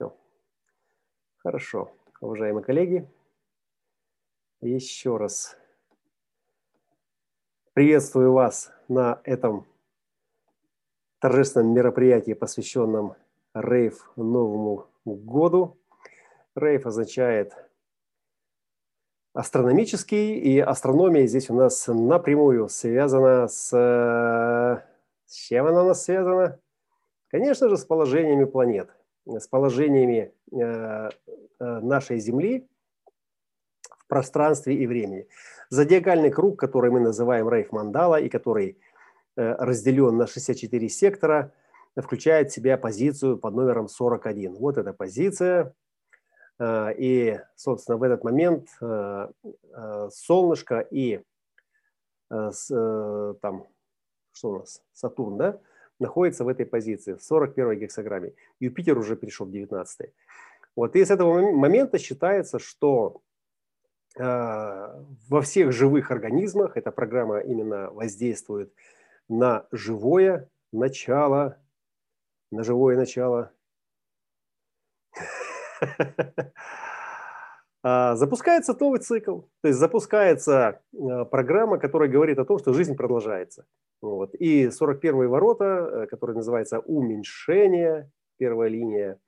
Все. Хорошо. Уважаемые коллеги, еще раз приветствую вас на этом торжественном мероприятии, посвященном Рейв Новому году. Рейв означает астрономический, и астрономия здесь у нас напрямую связана с... С чем она у нас связана? Конечно же, с положениями планет, с положениями э, э, нашей Земли в пространстве и времени. Зодиакальный круг, который мы называем Рейф Мандала и который э, разделен на 64 сектора, включает в себя позицию под номером 41. Вот эта позиция. И, собственно, в этот момент солнышко и там, что у нас, Сатурн, да, находится в этой позиции, в 41 гексограмме. Юпитер уже перешел в 19. Вот, и с этого момента считается, что э, во всех живых организмах эта программа именно воздействует на живое начало, на живое начало. А, запускается новый цикл, то есть запускается э, программа, которая говорит о том, что жизнь продолжается. Вот. И 41 ворота, э, который называется уменьшение, первая линия,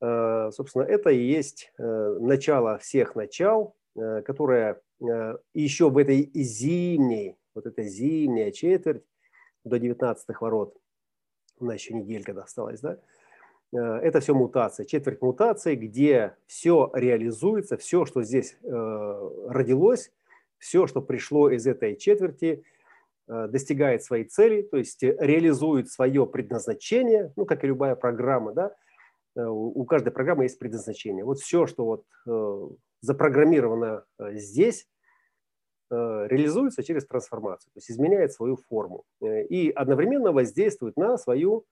э, собственно, это и есть э, начало всех начал, которое еще в этой зимней, вот эта зимняя четверть до 19 ворот, у нас еще неделька осталась, да, это все мутация, четверть мутации, где все реализуется, все, что здесь родилось, все, что пришло из этой четверти – Э, достигает своей цели, то есть э, реализует свое предназначение, ну, как и любая программа, да, э, у каждой программы есть предназначение. Вот все, что вот запрограммировано здесь, реализуется через трансформацию, то есть изменяет свою форму и одновременно воздействует на свою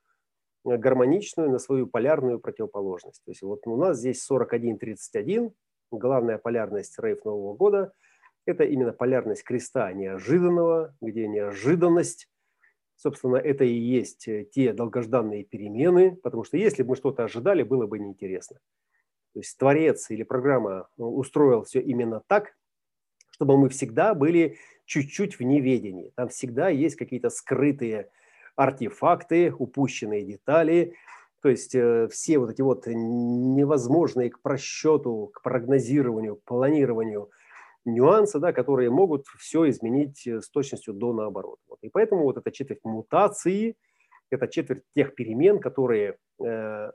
гармоничную, на свою полярную противоположность. То есть вот у нас здесь 41-31, главная полярность рейв Нового года – это именно полярность креста неожиданного, где неожиданность, собственно, это и есть э, те долгожданные перемены, потому что если бы мы что-то ожидали, было бы неинтересно. То есть творец или программа э, устроил все именно так, чтобы мы всегда были чуть-чуть в неведении. Там всегда есть какие-то скрытые артефакты, упущенные детали, то есть э, все вот эти вот невозможные к просчету, к прогнозированию, к планированию – нюансы, да, которые могут все изменить э, с точностью до наоборот. Вот. И поэтому вот эта четверть мутации, это четверть тех перемен, которые э,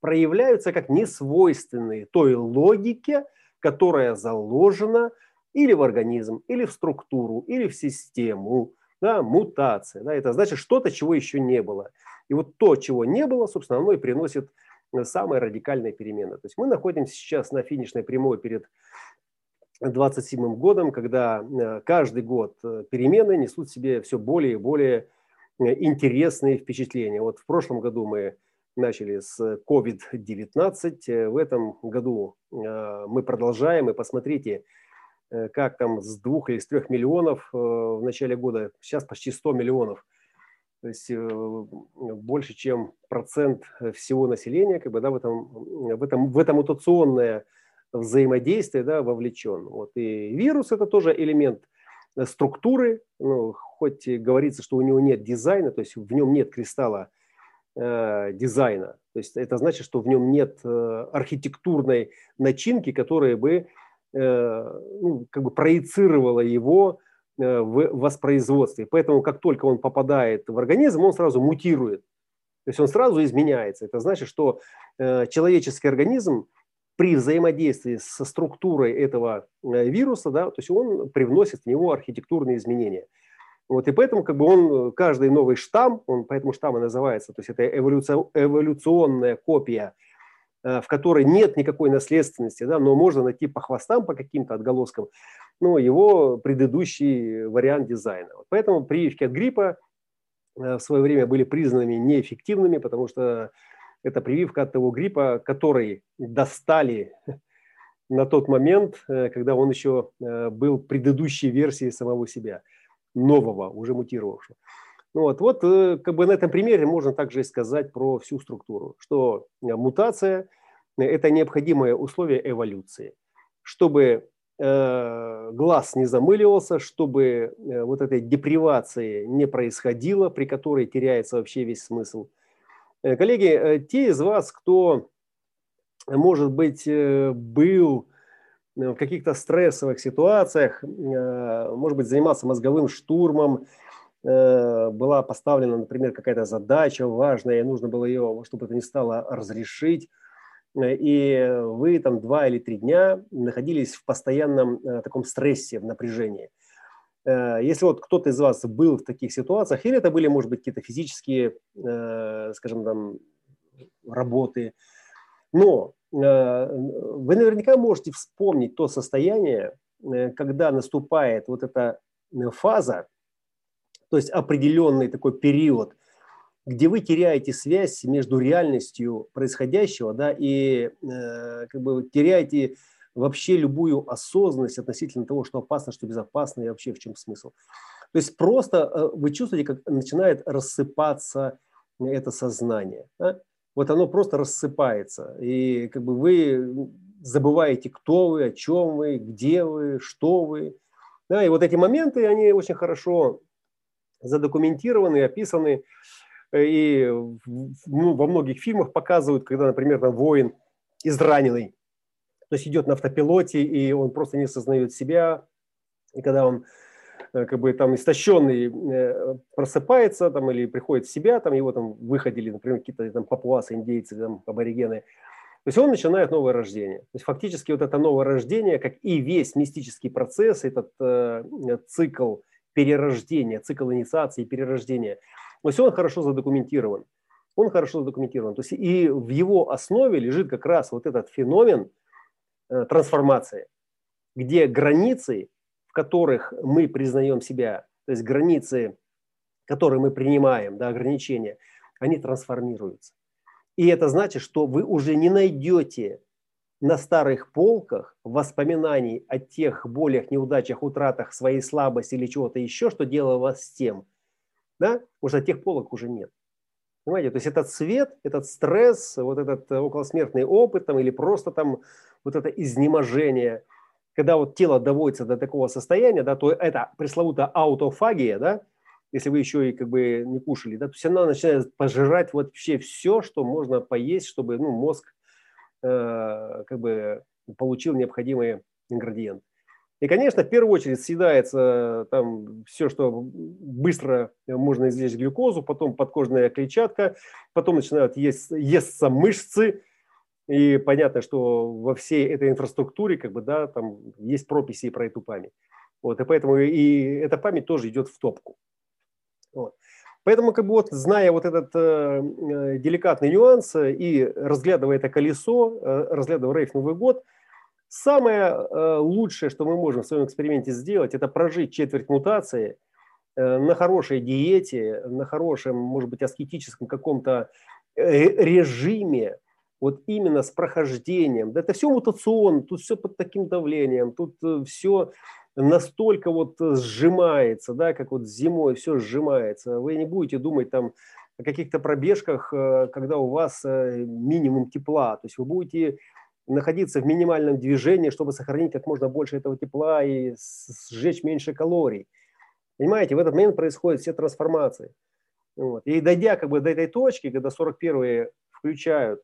проявляются как несвойственные той логике, которая заложена или в организм, или в структуру, или в систему. Да, мутация. Да, это значит что-то, чего еще не было. И вот то, чего не было, собственно, оно и приносит э, самые радикальные перемены. То есть мы находимся сейчас на финишной прямой перед 27 годом, когда э, каждый год э, перемены несут в себе все более и более интересные впечатления. Вот в прошлом году мы начали с COVID-19, в этом году мы продолжаем, и посмотрите, как там с двух или с трех миллионов в начале года, сейчас почти 100 миллионов, то есть больше, чем процент всего населения, как бы, да, в этом, в этом, в это мутационное взаимодействие да, вовлечен. Вот. И вирус – это тоже элемент э, структуры, ну, хоть говорится, что у него нет дизайна, то есть в нем нет кристалла э, дизайна. То есть это значит, что в нем нет э, архитектурной начинки, которая бы э, ну, как бы проецировала его э, в воспроизводстве. Поэтому как только он попадает в организм, он сразу мутирует. То есть он сразу изменяется. Это значит, что э, человеческий организм при взаимодействии со структурой этого э, вируса, да, то есть он привносит в него архитектурные изменения. Вот, и поэтому как бы он, каждый новый штамм, он поэтому штамм и называется, то есть это эволюционная копия, э, в которой нет никакой наследственности, да, но можно найти по хвостам, по каким-то отголоскам, ну, его предыдущий вариант дизайна. Поэтому прививки от гриппа э, в свое время были признаны неэффективными, потому что это прививка от того гриппа, который достали на тот момент, э, когда он еще э, был предыдущей версией самого себя, нового, уже мутировавшего. Вот, вот как бы на этом примере можно также и сказать про всю структуру, что мутация – это необходимое условие эволюции. Чтобы Э, глаз не замыливался, чтобы э, вот этой депривации не происходило, при которой теряется вообще весь смысл. Э, коллеги, те из вас, кто, может быть, был в каких-то стрессовых ситуациях, может быть, занимался мозговым штурмом, была поставлена, например, какая-то задача важная, и нужно было ее, чтобы это не стало, разрешить – и вы там два или три дня находились в постоянном э, таком стрессе, в напряжении. Э, если вот кто-то из вас был в таких ситуациях, или это были, может быть, какие-то физические, э, скажем, там, работы, но вы наверняка можете вспомнить то состояние, когда наступает вот эта фаза, то есть определенный такой период – где вы теряете связь между реальностью происходящего, да, и э, как бы теряете вообще любую осознанность относительно того, что опасно, что безопасно и вообще в чем смысл. То есть просто э, вы чувствуете, как начинает рассыпаться это сознание. Да? Вот оно просто рассыпается, и как бы вы забываете, кто вы, о чем вы, где вы, что вы. Да, и вот эти моменты, они очень хорошо задокументированы, описаны. И ну, во многих фильмах показывают, когда, например, там воин израненный, то есть идет на автопилоте, и он просто не осознает себя, и когда он э, как бы там истощенный э, просыпается там или приходит в себя, там его там выходили, например, какие-то там папуасы, индейцы, там аборигены, то есть он начинает новое рождение. То есть фактически вот это новое рождение, как и весь мистический процесс, этот э, цикл перерождения, цикл инициации и перерождения – то есть он хорошо задокументирован. Он хорошо задокументирован. То есть и в его основе лежит как раз вот этот феномен э, трансформации, где границы, в которых мы признаем себя, то есть границы, которые мы принимаем, да, ограничения, они трансформируются. И это значит, что вы уже не найдете на старых полках воспоминаний о тех болях, неудачах, утратах, своей слабости или чего-то еще, что делало вас с тем – да, уже тех полок уже нет. Понимаете, то есть этот свет, этот стресс, вот этот э, околосмертный опыт там, или просто там вот это изнеможение, когда вот тело доводится до такого состояния, да, то это пресловутая аутофагия, да, если вы еще и как бы не кушали, да, то есть она начинает пожирать вообще все, что можно поесть, чтобы ну, мозг как бы получил необходимые ингредиенты. И, конечно, в первую очередь съедается там все, что быстро можно извлечь глюкозу, потом подкожная клетчатка, потом начинают есть, естся мышцы, и понятно, что во всей этой инфраструктуре как бы, да, там есть прописи про эту память. Вот, и поэтому и эта память тоже идет в топку. Вот. Поэтому, как бы вот, зная вот этот э, э деликатный нюанс и разглядывая это колесо, э, разглядывая рейф Новый год – Самое э, лучшее, что мы можем в своем эксперименте сделать, это прожить четверть мутации э, на хорошей диете, на хорошем, может быть, аскетическом каком-то э, режиме, вот именно с прохождением. Да это все мутационно, тут все под таким давлением, тут все настолько вот сжимается, да, как вот зимой все сжимается. Вы не будете думать там о каких-то пробежках, когда у вас минимум тепла. То есть вы будете находиться в минимальном движении, чтобы сохранить как можно больше этого тепла и сжечь меньше калорий. Понимаете, в этот момент происходят все трансформации. Вот. И дойдя как бы до этой точки, когда 41-е включают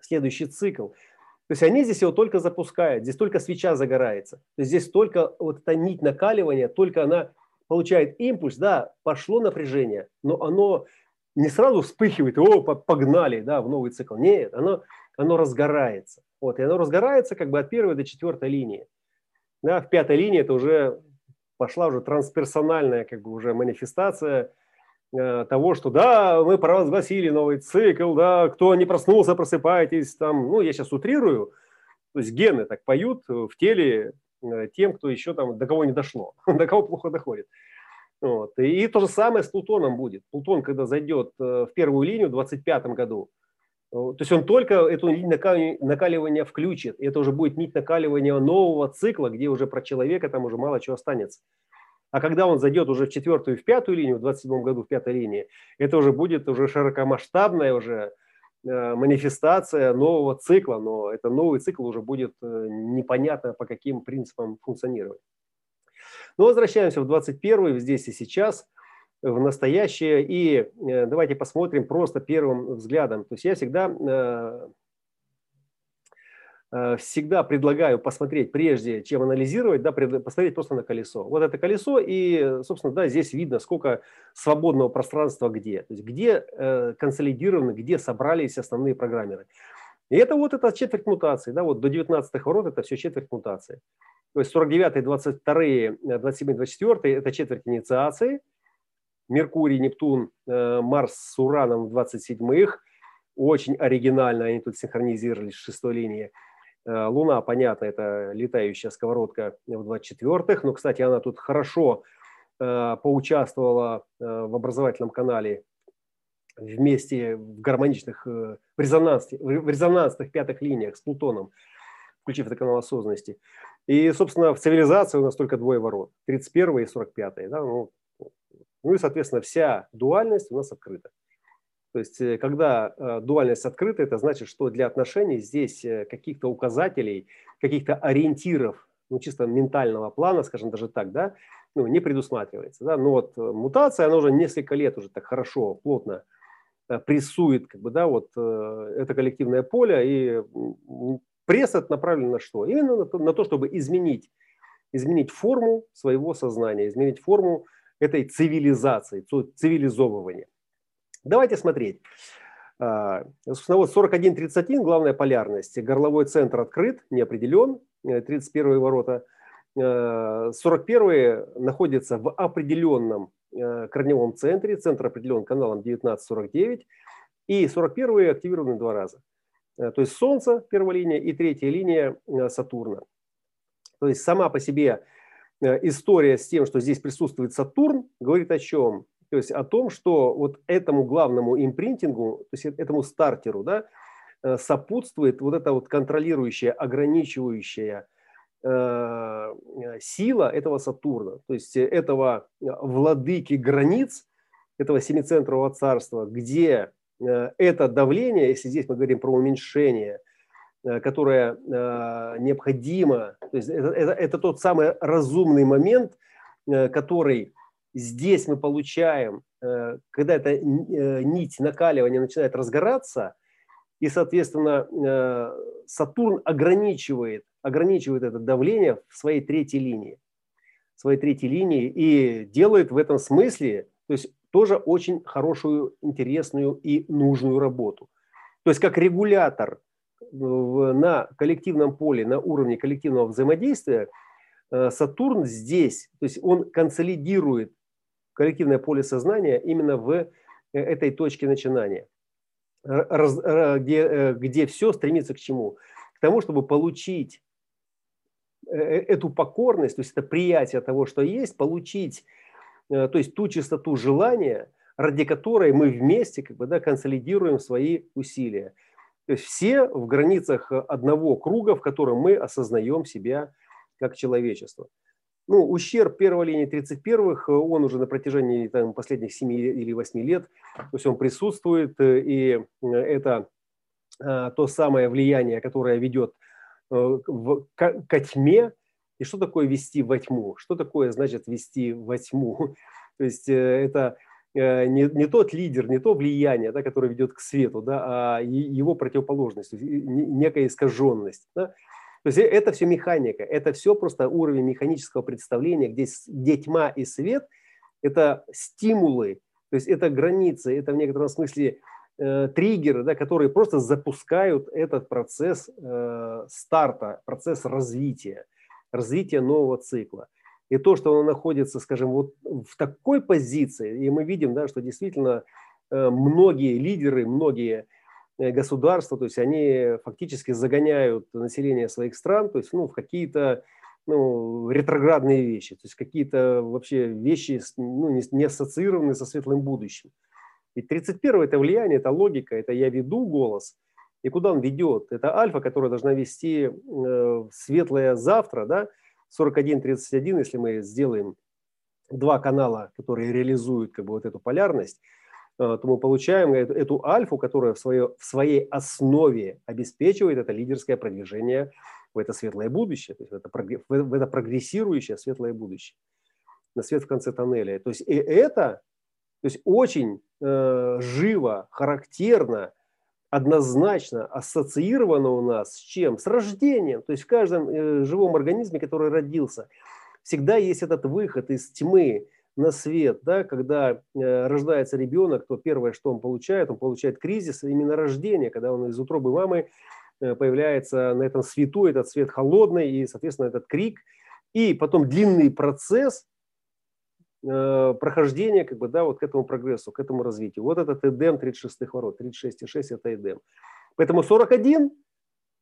следующий цикл, то есть они здесь его только запускают, здесь только свеча загорается. То есть здесь только вот эта нить накаливания, только она получает импульс, да, пошло напряжение, но оно не сразу вспыхивает, о, погнали, да, в новый цикл. Нет, оно, оно разгорается. Вот, и оно разгорается как бы от первой до четвертой линии. Да, в пятой линии это уже пошла уже трансперсональная как бы уже манифестация того, что да, мы провозгласили новый цикл, да, кто не проснулся, просыпайтесь, там, ну, я сейчас утрирую, то есть гены так поют в теле э, тем, кто еще там, до кого не дошло, до кого плохо доходит. Вот. И, и то же самое с Плутоном будет. Плутон, когда зайдет э, в первую линию в 25 году, то есть он только эту нить накаливания включит. И это уже будет нить накаливания нового цикла, где уже про человека там уже мало чего останется. А когда он зайдет уже в четвертую и в пятую линию, в 27 году в пятой линии, это уже будет уже широкомасштабная уже э, манифестация нового цикла, но это новый цикл уже будет э, непонятно по каким принципам функционировать. Но возвращаемся в 21 здесь и сейчас, в настоящее. И э, давайте посмотрим просто первым взглядом. То есть я всегда всегда предлагаю посмотреть, прежде чем анализировать, да, посмотреть просто на колесо. Вот это колесо, и, собственно, да, здесь видно, сколько свободного пространства где. То есть где э, консолидированы, где собрались основные программеры. И это вот это четверть мутации, да, вот до 19 ворот это все четверть мутации. То есть 49, 22, 27, 24 это четверть инициации. Меркурий, Нептун, э, Марс с Ураном в 27-х. Очень оригинально они тут синхронизировались в шестой линии. Э, Луна, понятно, это летающая сковородка в 24-х, но, кстати, она тут хорошо э, поучаствовала э, в образовательном канале вместе в гармоничных, в, резонансных, в резонансных пятых линиях с Плутоном, включив это канал осознанности. И, собственно, в цивилизации у нас только двое ворот, 31 и 45. Да? Ну, ну и, соответственно, вся дуальность у нас открыта. То есть, э, когда э, дуальность открыта, это значит, что для отношений здесь э, каких-то указателей, каких-то ориентиров, ну, чисто ментального плана, скажем даже так, да, ну, не предусматривается. Да? Но вот мутация, она уже несколько лет уже так хорошо, плотно прессует как бы, да, вот, это коллективное поле, и пресс это направлен на что? Именно на то, на то, чтобы изменить, изменить форму своего сознания, изменить форму этой цивилизации, цивилизовывания. Давайте смотреть. А, собственно, вот 41-31, главная полярность. Горловой центр открыт, не определен, 31 ворота. 41 а, находится в определенном а, корневом центре, центр определен каналом 1949, и 41 активированы два раза. То есть Солнце, первая линия, и третья линия Сатурна. То есть сама по себе история с тем, что здесь присутствует Сатурн, говорит о чем? То есть о том, что вот этому главному импринтингу, то есть этому стартеру, да, э, сопутствует вот эта вот контролирующая, ограничивающая э, сила этого Сатурна, то есть этого владыки границ, этого семицентрового царства, где э, это давление, если здесь мы говорим про уменьшение, которое необходимо, то есть это, это, это тот самый разумный момент, который здесь мы получаем, э, когда эта э, нить накаливания начинает разгораться, и, соответственно, э, Сатурн ограничивает, ограничивает это давление в своей третьей линии. Своей третьей линии и делает в этом смысле, то есть тоже очень хорошую, интересную и нужную работу. То есть как регулятор на коллективном поле, на уровне коллективного взаимодействия, Сатурн здесь, то есть он консолидирует коллективное поле сознания именно в э, этой точке начинания, где, э, где все стремится к чему? К тому, чтобы получить э, эту покорность, то есть это приятие того, что есть, получить то есть ту чистоту желания, ради которой мы вместе как бы, да, консолидируем свои усилия. То есть все в границах одного круга, в котором мы осознаем себя как человечество. Ну, ущерб первой линии 31-х, он уже на протяжении там, последних 7 или 8 лет, то есть он присутствует, э, и э, это то самое влияние, которое ведет э, в, к, ко тьме. И что такое вести во тьму? Что такое значит вести во тьму? То есть это не, не тот лидер, не то влияние, да, которое ведет к свету, да, а его противоположность, некая искаженность. Да? То есть это все механика, это все просто уровень механического представления, где, где тьма и свет – это стимулы, то есть это границы, это в некотором смысле э, триггеры, да, которые просто запускают этот процесс э, старта, процесс развития, развития нового цикла. И то, что он находится, скажем, вот в такой позиции, и мы видим, да, что действительно э, многие лидеры, многие Э, государства, то есть они фактически загоняют население своих стран, то есть ну, в какие-то ну, ретроградные вещи, то есть какие-то вообще вещи ну, не, ассоциированные со светлым будущим. Ведь 31 это влияние, это логика, это я веду голос, и куда он ведет? Это альфа, которая должна вести э, светлое завтра, да, 41-31, если мы сделаем два канала, которые реализуют как бы вот эту полярность, э, то мы получаем эту, эту альфу, которая в, свое, в своей основе обеспечивает это лидерское продвижение в это светлое будущее, то есть в это, в это прогрессирующее светлое будущее, на свет в конце тоннеля. То есть и это то есть очень э, живо, характерно, однозначно ассоциировано у нас с чем? С рождением. То есть в каждом э, живом организме, который родился, всегда есть этот выход из тьмы на свет. Да? Когда э, рождается ребенок, то первое, что он получает, он получает кризис именно рождения, когда он из утробы мамы э, появляется на этом свету, этот свет холодный и, соответственно, этот крик. И потом длинный процесс – Э, прохождения как бы, да, вот к этому прогрессу, к этому развитию. Вот этот Эдем 36 ворот, 36,6 это Эдем. Поэтому 41,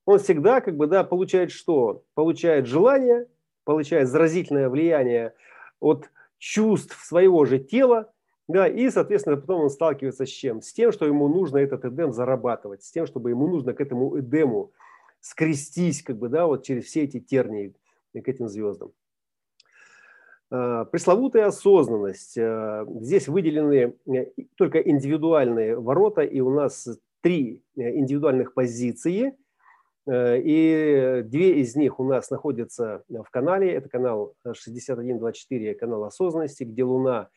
он всегда как бы, да, получает что? Получает желание, получает заразительное влияние от чувств своего же тела, да, и, соответственно, потом он сталкивается с чем? С тем, что ему нужно этот эдем зарабатывать, с тем, чтобы ему нужно к этому эдему скрестись, как бы, да, вот через все эти тернии к этим звездам. Э, пресловутая осознанность. Э, здесь выделены э, только индивидуальные ворота, и у нас три индивидуальных позиции, и две из них у нас находятся в канале. Это канал 6124, канал осознанности, где Луна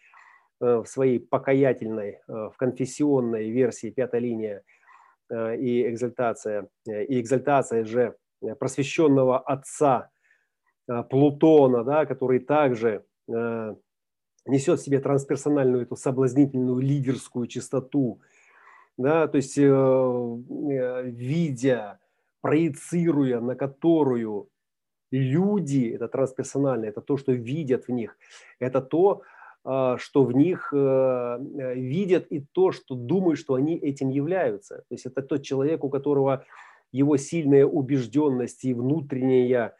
в своей покаятельной, в конфессионной версии пятая линия и экзальтация, и экзальтация же просвещенного отца – Э, Плутона, да, который также э, несет в себе трансперсональную эту соблазнительную лидерскую чистоту, да, то есть э, э, видя, проецируя на которую люди, это трансперсонально, это то, что видят в них, это то, э, что в них э, видят и то, что думают, что они этим являются. То есть это тот человек, у которого его сильная убежденность и внутренняя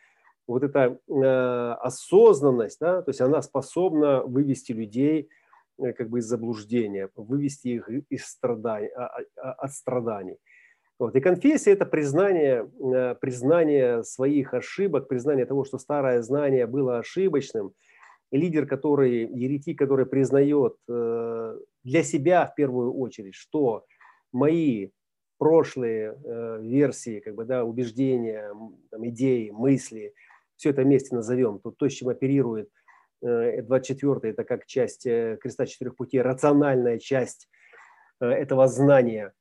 вот эта э, осознанность, да, то есть она способна вывести людей э, как бы из заблуждения, вывести их из страданий, а, а, а, от страданий. Вот. И конфессия – это признание, э, признание своих ошибок, признание того, что старое знание было ошибочным. И лидер, который, еретик, который признает э, для себя в первую очередь, что мои прошлые э, версии, как бы, да, убеждения, там, идеи, мысли – все это вместе назовем, то, то, с чем оперирует 24 э, это как часть креста четырех путей, рациональная часть этого знания,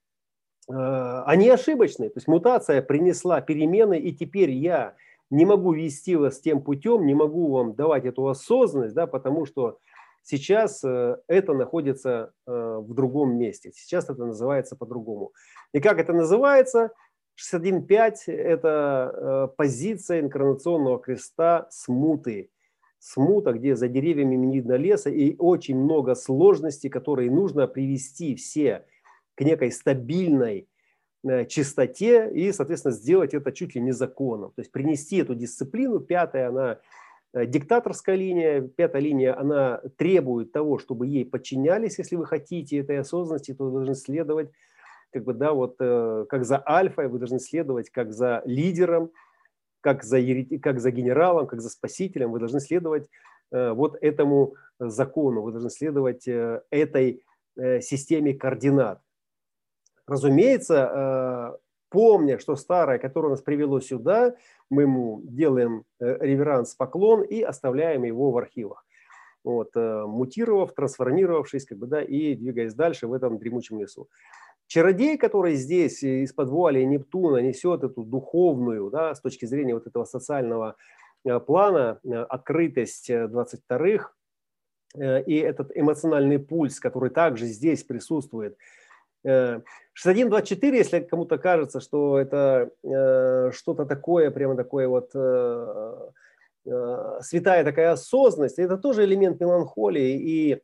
они ошибочны. То есть мутация принесла перемены, и теперь я не могу вести вас тем путем, не могу вам давать эту осознанность, да, потому что сейчас это находится в другом месте. Сейчас это называется по-другому. И как это называется – 61.5 – это э, позиция инкарнационного креста смуты. Смута, где за деревьями не видно леса, и очень много сложностей, которые нужно привести все к некой стабильной э, чистоте и, соответственно, сделать это чуть ли не законом. То есть принести эту дисциплину. Пятая, она э, диктаторская линия. Пятая линия, она требует того, чтобы ей подчинялись, если вы хотите этой осознанности, то вы должны следовать как бы, да, вот э, как за альфой вы должны следовать, как за лидером, как за, как за генералом, как за спасителем, вы должны следовать вот этому закону, вы должны следовать этой системе координат. Разумеется, помня, что старое, которое нас привело сюда, мы ему делаем реверанс, поклон и оставляем его в архивах. Вот, мутировав, трансформировавшись, как бы, да, и двигаясь дальше в этом дремучем лесу. Чародей, который здесь из-под вуали Нептуна несет эту духовную, да, с точки зрения вот этого социального э, плана, э, открытость 22-х, э, и этот эмоциональный пульс, который также здесь присутствует. 6124, если кому-то кажется, что это что-то такое, прямо такое вот святая такая осознанность, это тоже элемент меланхолии, и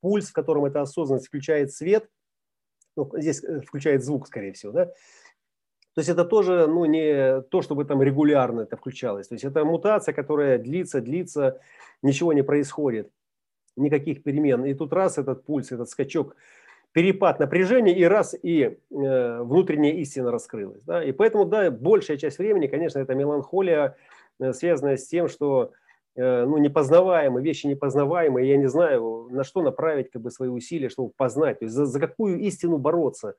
пульс, в котором эта осознанность включает свет – ну, здесь э, включает звук, скорее всего, да, то есть это тоже ну, не то, чтобы там регулярно это включалось. То есть это мутация, которая длится, длится, ничего не происходит, никаких перемен. И тут раз этот пульс, этот скачок, перепад напряжения, и раз, и э, внутренняя истина раскрылась. Да? И поэтому, да, большая часть времени, конечно, это меланхолия, э, связанная с тем, что э, ну, непознаваемые, вещи непознаваемые, я не знаю, на что направить как бы, свои усилия, чтобы познать, то есть за, за какую истину бороться.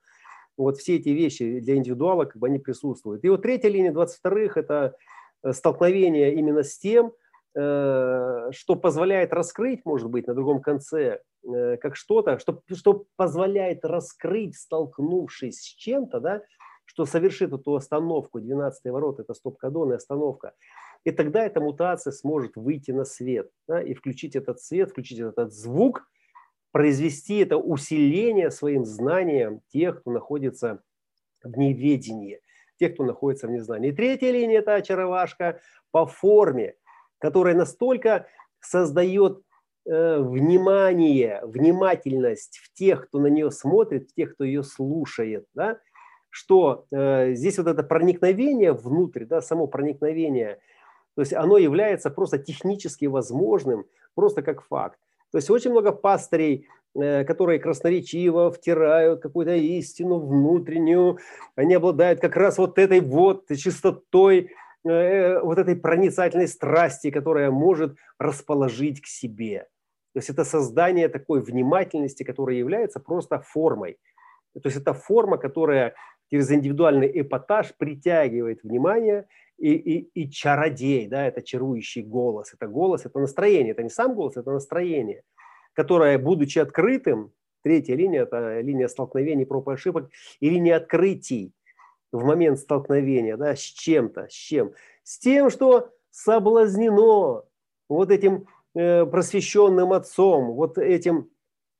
Вот все эти вещи для индивидуала как бы они присутствуют. И вот третья линия 22-х – это э, столкновение именно с тем, что позволяет раскрыть, может быть, на другом конце, как что-то, что, что позволяет раскрыть, столкнувшись с чем-то, да, что совершит эту остановку, 12 ворот, это стоп-кадон и остановка. И тогда эта мутация сможет выйти на свет да, и включить этот свет, включить этот звук, произвести это усиление своим знанием тех, кто находится в неведении, тех, кто находится в незнании. И третья линия – это очаровашка по форме, которая настолько создает э, внимание, внимательность в тех, кто на нее смотрит, в тех, кто ее слушает, да, что э, здесь вот это проникновение внутрь, да, само проникновение, то есть оно является просто технически возможным, просто как факт. То есть очень много пастырей, э, которые красноречиво втирают какую-то истину внутреннюю, они обладают как раз вот этой вот чистотой, э, вот этой проницательной страсти, которая может расположить к себе. То есть это создание такой внимательности, которая является просто формой. То есть это форма, которая через индивидуальный эпатаж притягивает внимание и, и, и чародей, да, это чарующий голос, это голос, это настроение, это не сам голос, это настроение, которое, будучи открытым, третья линия, это линия столкновений, проб и ошибок, и линия открытий в момент столкновения, да, с чем-то, с чем? С тем, что соблазнено вот этим э, просвещенным отцом, вот этим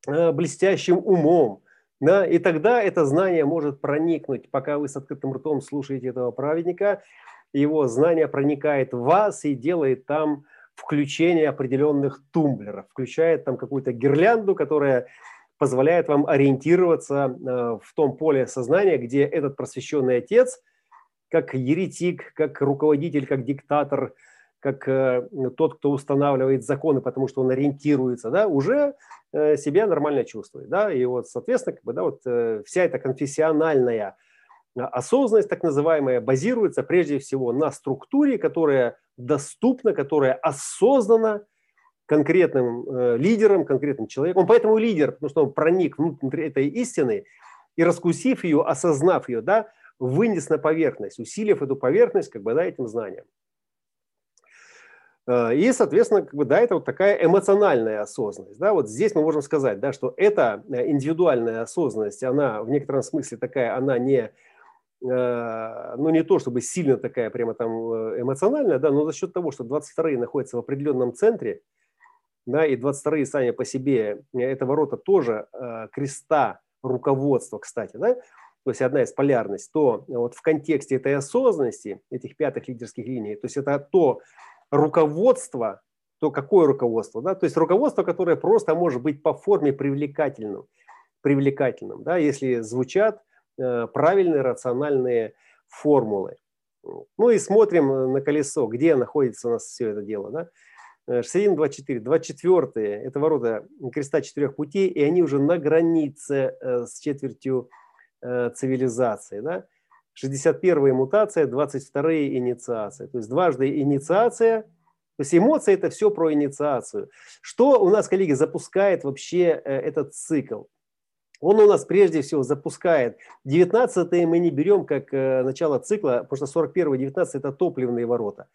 э, блестящим умом, да, и тогда это знание может проникнуть, пока вы с открытым ртом слушаете этого праведника, его знание проникает в вас и делает там включение определенных тумблеров, включает там какую-то гирлянду, которая позволяет вам ориентироваться э, в том поле сознания, где этот просвещенный отец, как еретик, как руководитель, как диктатор, как э, тот, кто устанавливает законы, потому что он ориентируется, да, уже э, себя нормально чувствует, да, и вот, соответственно, как бы, да, вот вся эта конфессиональная осознанность, так называемая, базируется прежде всего на структуре, которая доступна, которая осознана конкретным э, лидером, конкретным человеком. Он поэтому лидер, потому что он проник внутрь этой истины и раскусив ее, осознав ее, да, вынес на поверхность, усилив эту поверхность как бы, да, этим знанием. Э, и, соответственно, как бы, да, это вот такая эмоциональная осознанность. Да? Вот здесь мы можем сказать, да, что эта э, индивидуальная осознанность, она в некотором смысле такая, она не, э, ну не то чтобы сильно такая прямо там эмоциональная, да, но за счет того, что 22-е находятся в определенном центре, да, и 22-е сами по себе, это ворота тоже креста руководства, кстати, да, то есть одна из полярностей, то вот в контексте этой осознанности, этих пятых лидерских линий, то есть это то, руководство, то какое руководство? Да? То есть руководство, которое просто может быть по форме привлекательным, привлекательным да? если звучат э, правильные рациональные формулы. Ну и смотрим на колесо, где находится у нас все это дело. Да? 61, 24. 24 – это ворота креста четырех путей, и они уже на границе э, с четвертью э, цивилизации. Да? 61 мутация, 22 инициация. То есть дважды инициация. То есть эмоции – это все про инициацию. Что у нас, коллеги, запускает вообще э, этот цикл? Он у нас прежде всего запускает 19 мы не берем как начало цикла, потому что 41 19 это топливные ворота.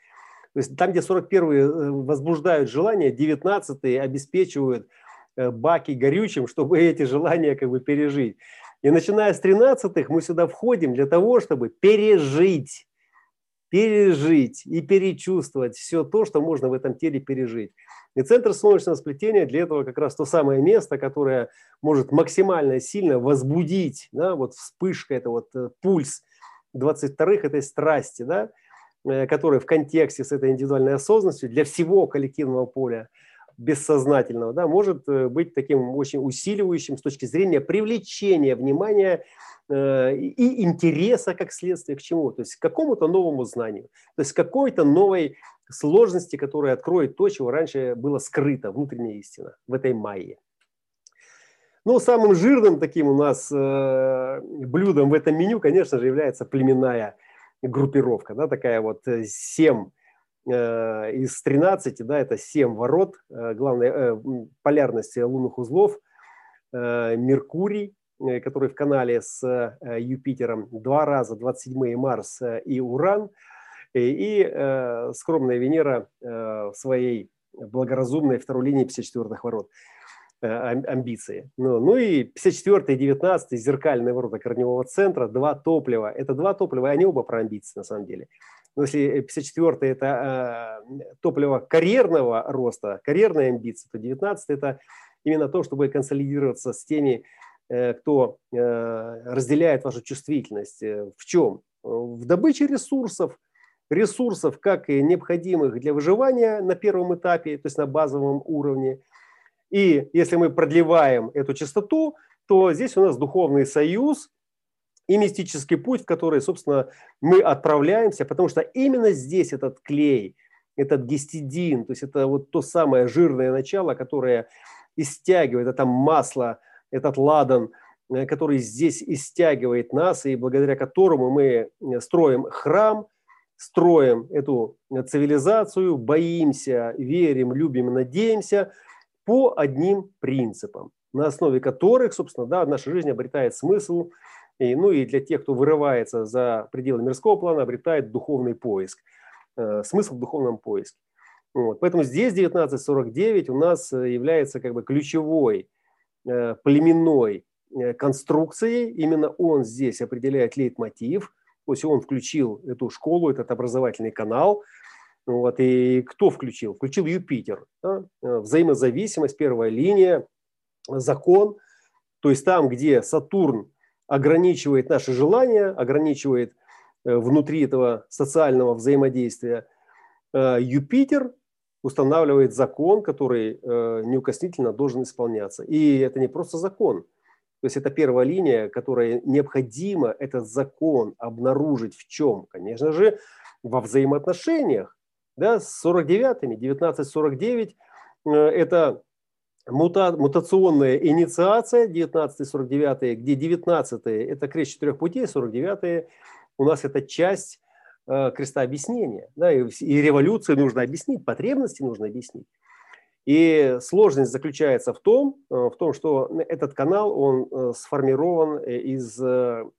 То есть там, где 41 э, возбуждают желания, 19 обеспечивают баки горючим, чтобы эти желания как бы пережить. И начиная с 13-х мы сюда входим для того, чтобы пережить, пережить и перечувствовать все то, что можно в этом теле пережить. И центр солнечного сплетения для этого как раз то самое место, которое может максимально сильно возбудить, да, вот вспышка, это вот э, пульс 22-х этой страсти, да, э, который в контексте с этой индивидуальной осознанностью для всего коллективного поля – бессознательного, да, может э, быть таким очень усиливающим с точки зрения привлечения внимания э, и интереса как следствие к чему? То есть к какому-то новому знанию, то есть какой-то новой сложности, которая откроет то, чего раньше было скрыто, внутренняя истина в этой майе. Ну, самым жирным таким у нас э, блюдом в этом меню, конечно же, является племенная группировка, да, такая вот семь из 13, да, это 7 ворот, главной полярности лунных узлов, Меркурий, который в канале с Юпитером, два раза 27 Марс и Уран, и, и скромная Венера в своей благоразумной второй линии 54-х ворот. Э, амбиции. Ну, ну и 54 и 19 зеркальные ворота корневого центра, два топлива. Это два топлива, они оба про амбиции на самом деле. Но если 54 это э, топливо карьерного роста, карьерные амбиции, то 19 это именно то, чтобы консолидироваться с теми, э, кто э, разделяет вашу чувствительность. Э, в чем? В добыче ресурсов, ресурсов, как и необходимых для выживания на первом этапе, то есть на базовом уровне – и если мы продлеваем эту частоту, то здесь у нас духовный союз и мистический путь, в который, собственно, мы отправляемся, потому что именно здесь этот клей, этот гистидин, то есть это вот то самое жирное начало, которое истягивает, это масло, этот ладан, э, который здесь истягивает нас, и благодаря которому мы э, строим храм, строим эту цивилизацию, боимся, верим, любим, надеемся – по одним принципам, на основе которых, собственно, да, наша жизнь обретает смысл, и, ну и для тех, кто вырывается за пределы мирского плана, обретает духовный поиск, э, смысл в духовном поиске. Вот. Поэтому здесь 1949 у нас э, является как бы ключевой э, племенной э, конструкцией. Именно он здесь определяет лейтмотив. То есть он включил эту школу, этот образовательный канал – вот, и кто включил? Включил Юпитер. Да? Э, взаимозависимость, первая линия, закон. То есть там, где Сатурн ограничивает наши желания, ограничивает э, внутри этого социального взаимодействия, э, Юпитер устанавливает закон, который неукоснительно должен исполняться. И это не просто закон. То есть это первая линия, которая необходимо этот закон обнаружить в чем? Конечно же, во взаимоотношениях да, с 49-ми, 1949 э, это мута, мутационная инициация, 19-49, где 19 это крест четырех путей, 49 у нас это часть э, креста объяснения. Да, и, и революции нужно объяснить, потребности нужно объяснить. И сложность заключается в том, э, в том, что этот канал, он э, сформирован из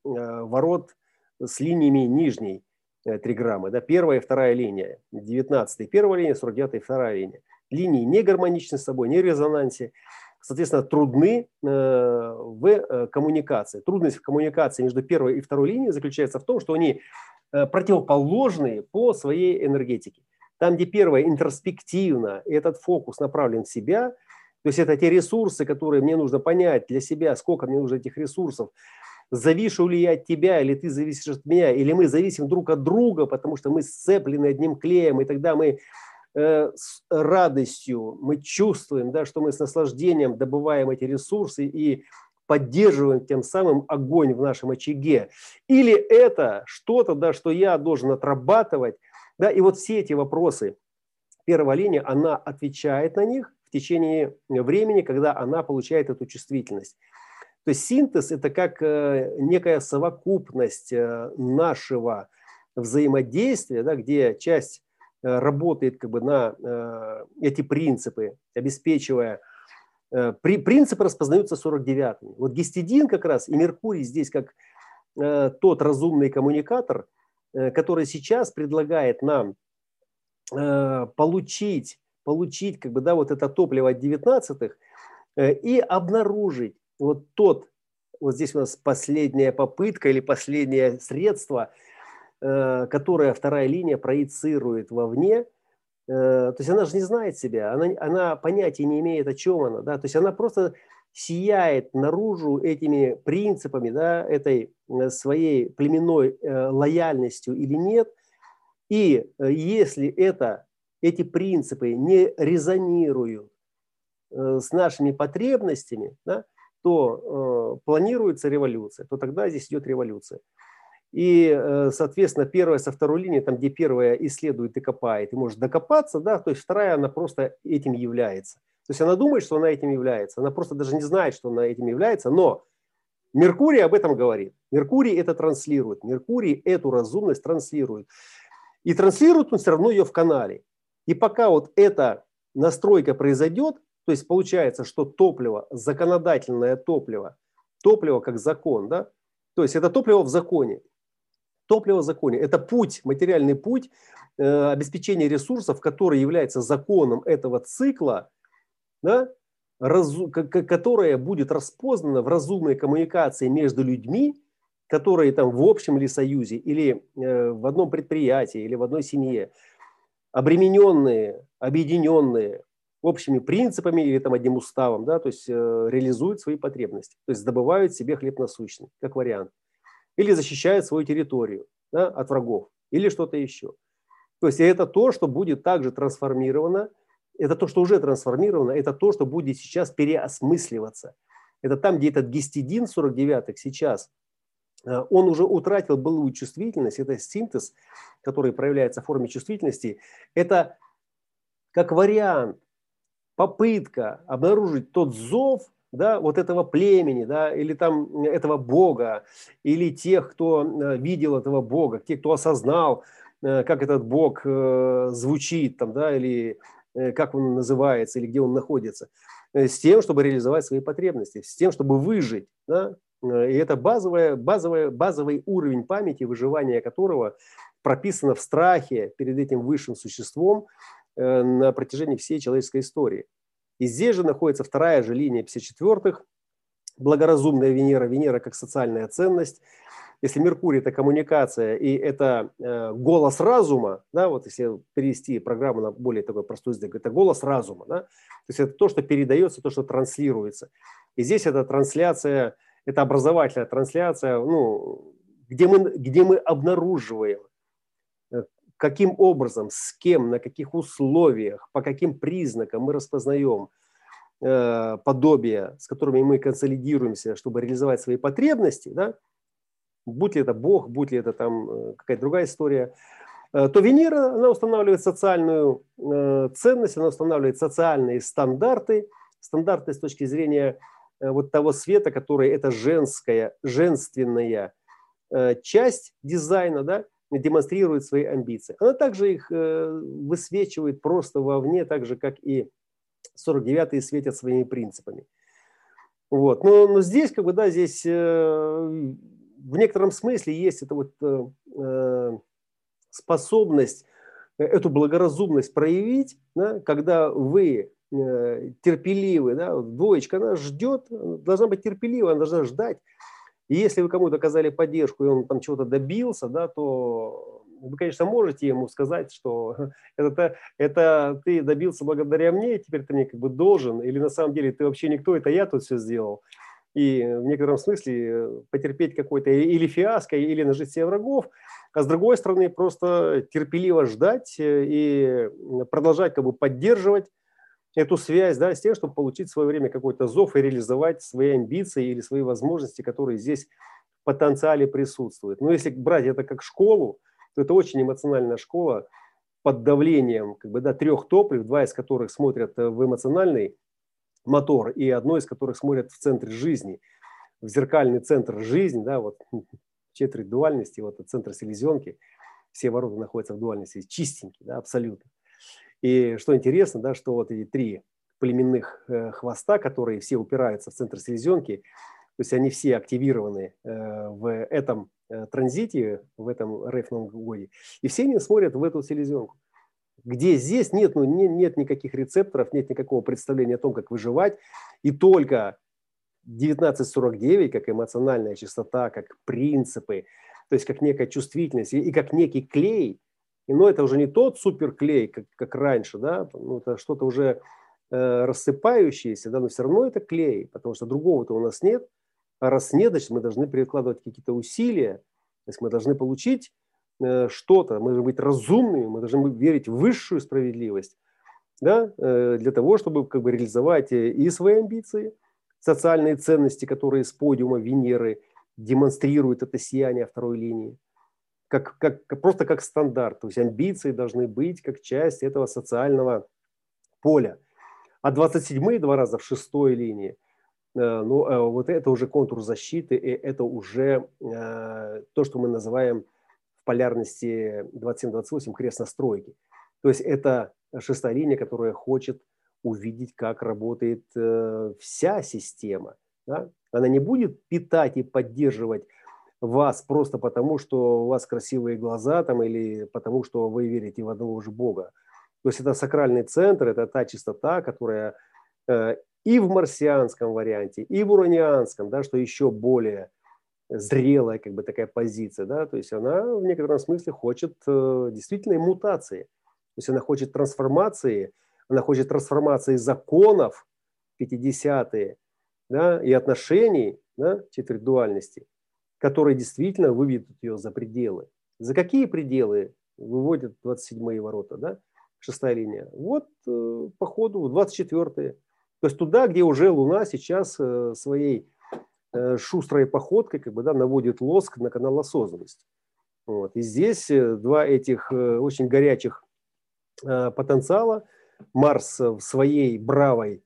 ворот с линиями нижней Э, триграммы. Да, первая и вторая линия. 19 первая линия, 49 вторая линия. Линии не гармоничны с собой, не в резонансе. Соответственно, трудны э, в э, коммуникации. Трудность в коммуникации между первой и второй линией заключается в том, что они противоположные по своей энергетике. Там, где первая интроспективно, этот фокус направлен в себя, то есть это те ресурсы, которые мне нужно понять для себя, сколько мне нужно этих ресурсов, завишу ли я от тебя, или ты зависишь от меня, или мы зависим друг от друга, потому что мы сцеплены одним клеем, и тогда мы э, с радостью, мы чувствуем, да, что мы с наслаждением добываем эти ресурсы и поддерживаем тем самым огонь в нашем очаге. Или это что-то, да, что я должен отрабатывать, да, и вот все эти вопросы, первая линия, она отвечает на них в течение времени, когда она получает эту чувствительность. То есть синтез – это как э, некая совокупность э, нашего взаимодействия, да, где часть э, работает как бы на эти принципы, обеспечивая при, принципы распознаются 49-ми. Вот гистидин как раз и Меркурий здесь как тот разумный коммуникатор, который сейчас предлагает нам получить, получить как бы, да, вот это топливо от 19-х и обнаружить вот тот, вот здесь у нас последняя попытка или последнее средство, э, которое вторая линия проецирует вовне, э, то есть она же не знает себя, она, она понятия не имеет, о чем она, да, то есть она просто сияет наружу этими принципами, да, этой э, своей племенной лояльностью или нет, и если это, эти принципы не резонируют с нашими потребностями, да, то э, планируется революция, то тогда здесь идет революция. И, э, соответственно, первая со второй линии, там, где первая исследует и копает, и может докопаться, да, то есть вторая, она просто этим является. То есть она думает, что она этим является, она просто даже не знает, что она этим является, но Меркурий об этом говорит. Меркурий это транслирует, Меркурий эту разумность транслирует. И транслирует он все равно ее в канале. И пока вот эта настройка произойдет, то есть получается, что топливо, законодательное топливо, топливо как закон, да, то есть это топливо в законе. Топливо в законе – это путь, материальный путь э, обеспечения ресурсов, который является законом этого цикла, да, разу, которое будет распознано в разумной коммуникации между людьми, которые там в общем или союзе, или э, в одном предприятии, или в одной семье, обремененные, объединенные общими принципами или там одним уставом, да, то есть э, реализуют свои потребности, то есть добывают себе хлеб насущный, как вариант, или защищают свою территорию да, от врагов, или что-то еще. То есть это то, что будет также трансформировано, это то, что уже трансформировано, это то, что будет сейчас переосмысливаться. Это там, где этот гистидин 49-х сейчас, э, он уже утратил былую чувствительность, это синтез, который проявляется в форме чувствительности, это как вариант попытка обнаружить тот зов, да, вот этого племени, да, или там этого Бога, или тех, кто э, видел этого Бога, те, кто осознал, э, как этот Бог э, звучит, там, да, или как он называется, или где он находится, с тем, чтобы реализовать свои потребности, с тем, чтобы выжить. Да? И это базовая, базовая, базовый уровень памяти, выживания которого прописано в страхе перед этим высшим существом, на протяжении всей человеческой истории. И здесь же находится вторая же линия 54-х, благоразумная Венера, Венера как социальная ценность. Если Меркурий – это коммуникация и это э, голос разума, да, вот если перевести программу на более такой простой язык, это голос разума, да, то есть это то, что передается, то, что транслируется. И здесь это трансляция, это образовательная трансляция, ну, где мы, где мы обнаруживаем каким образом, с кем, на каких условиях, по каким признакам мы распознаем э, подобия, с которыми мы консолидируемся, чтобы реализовать свои потребности, да, будь ли это Бог, будь ли это там э, какая-то другая история, э, то Венера, она устанавливает социальную э, ценность, она устанавливает социальные стандарты, стандарты с точки зрения э, вот того света, который это женская, женственная э, часть дизайна, да, демонстрирует свои амбиции. Она также их э, высвечивает просто вовне, так же, как и 49-е светят своими принципами. Вот. Но, но здесь, как бы, да, здесь э, в некотором смысле есть эта вот э, э способность, эту благоразумность проявить, да, когда вы э, терпеливы, да, двоечка, она ждет, должна быть терпелива, она должна ждать, и если вы кому-то оказали поддержку, и он там чего-то добился, да, то вы, конечно, можете ему сказать, что это, это ты добился благодаря мне, теперь ты мне как бы должен, или на самом деле ты вообще никто, это я тут все сделал. И в некотором смысле потерпеть какой-то или фиаско, или нажить себе врагов, а с другой стороны просто терпеливо ждать э, и продолжать как бы поддерживать эту связь да, с тем, чтобы получить в свое время какой-то зов и реализовать свои амбиции или свои возможности, которые здесь в потенциале присутствуют. Но если брать это как школу, то это очень эмоциональная школа под давлением как бы, да, трех топлив, два из которых смотрят э, в эмоциональный мотор и одно из которых смотрят в центре жизни, в зеркальный центр жизни, да, вот четверть дуальности, вот центр селезенки, все ворота находятся в дуальности, чистенькие, да, абсолютно. И что интересно, да, что вот эти три племенных э, хвоста, которые все упираются в центр селезенки, то есть они все активированы э, в этом э, транзите, в этом рейфном годе, и все они смотрят в эту селезенку. Где здесь нет, ну, не, нет никаких рецепторов, нет никакого представления о том, как выживать, и только 1949, как эмоциональная частота, как принципы, то есть как некая чувствительность и, и как некий клей – и, но это уже не тот суперклей, как, как раньше, да, ну, это что-то уже э, рассыпающееся, да, но все равно это клей, потому что другого-то у нас нет. А раз нет, значит, мы должны прикладывать какие-то усилия, то есть мы должны получить э, что-то, мы должны быть разумными, мы должны верить в высшую справедливость, да, э, для того, чтобы как бы реализовать э, и свои амбиции, социальные ценности, которые с подиума Венеры демонстрируют это сияние второй линии, как, как, просто как стандарт. То есть амбиции должны быть как часть этого социального поля. А 27-е два раза в шестой линии, э, ну, э, вот это уже контур защиты, и это уже э, то, что мы называем в полярности 27-28 крест настройки. То есть это шестая линия, которая хочет увидеть, как работает вся система. Да? Она не будет питать и поддерживать вас просто потому, что у вас красивые глаза там, или потому, что вы верите в одного же Бога. То есть это сакральный центр, это та чистота, которая э, и в марсианском варианте, и в уранианском, да, что еще более зрелая как бы такая позиция, да, то есть она в некотором смысле хочет э, действительно мутации, то есть она хочет трансформации, она хочет трансформации законов 50-е, да, и отношений, да, четверть которые действительно выведут ее за пределы. За какие пределы выводят 27-е ворота, да, шестая линия? Вот э, по ходу 24-е. То есть туда, где уже Луна сейчас э, своей Э, шустрой походкой как бы, да, наводит лоск на канал осознанности. Вот. И здесь э, два этих очень горячих потенциала. Марс в своей бравой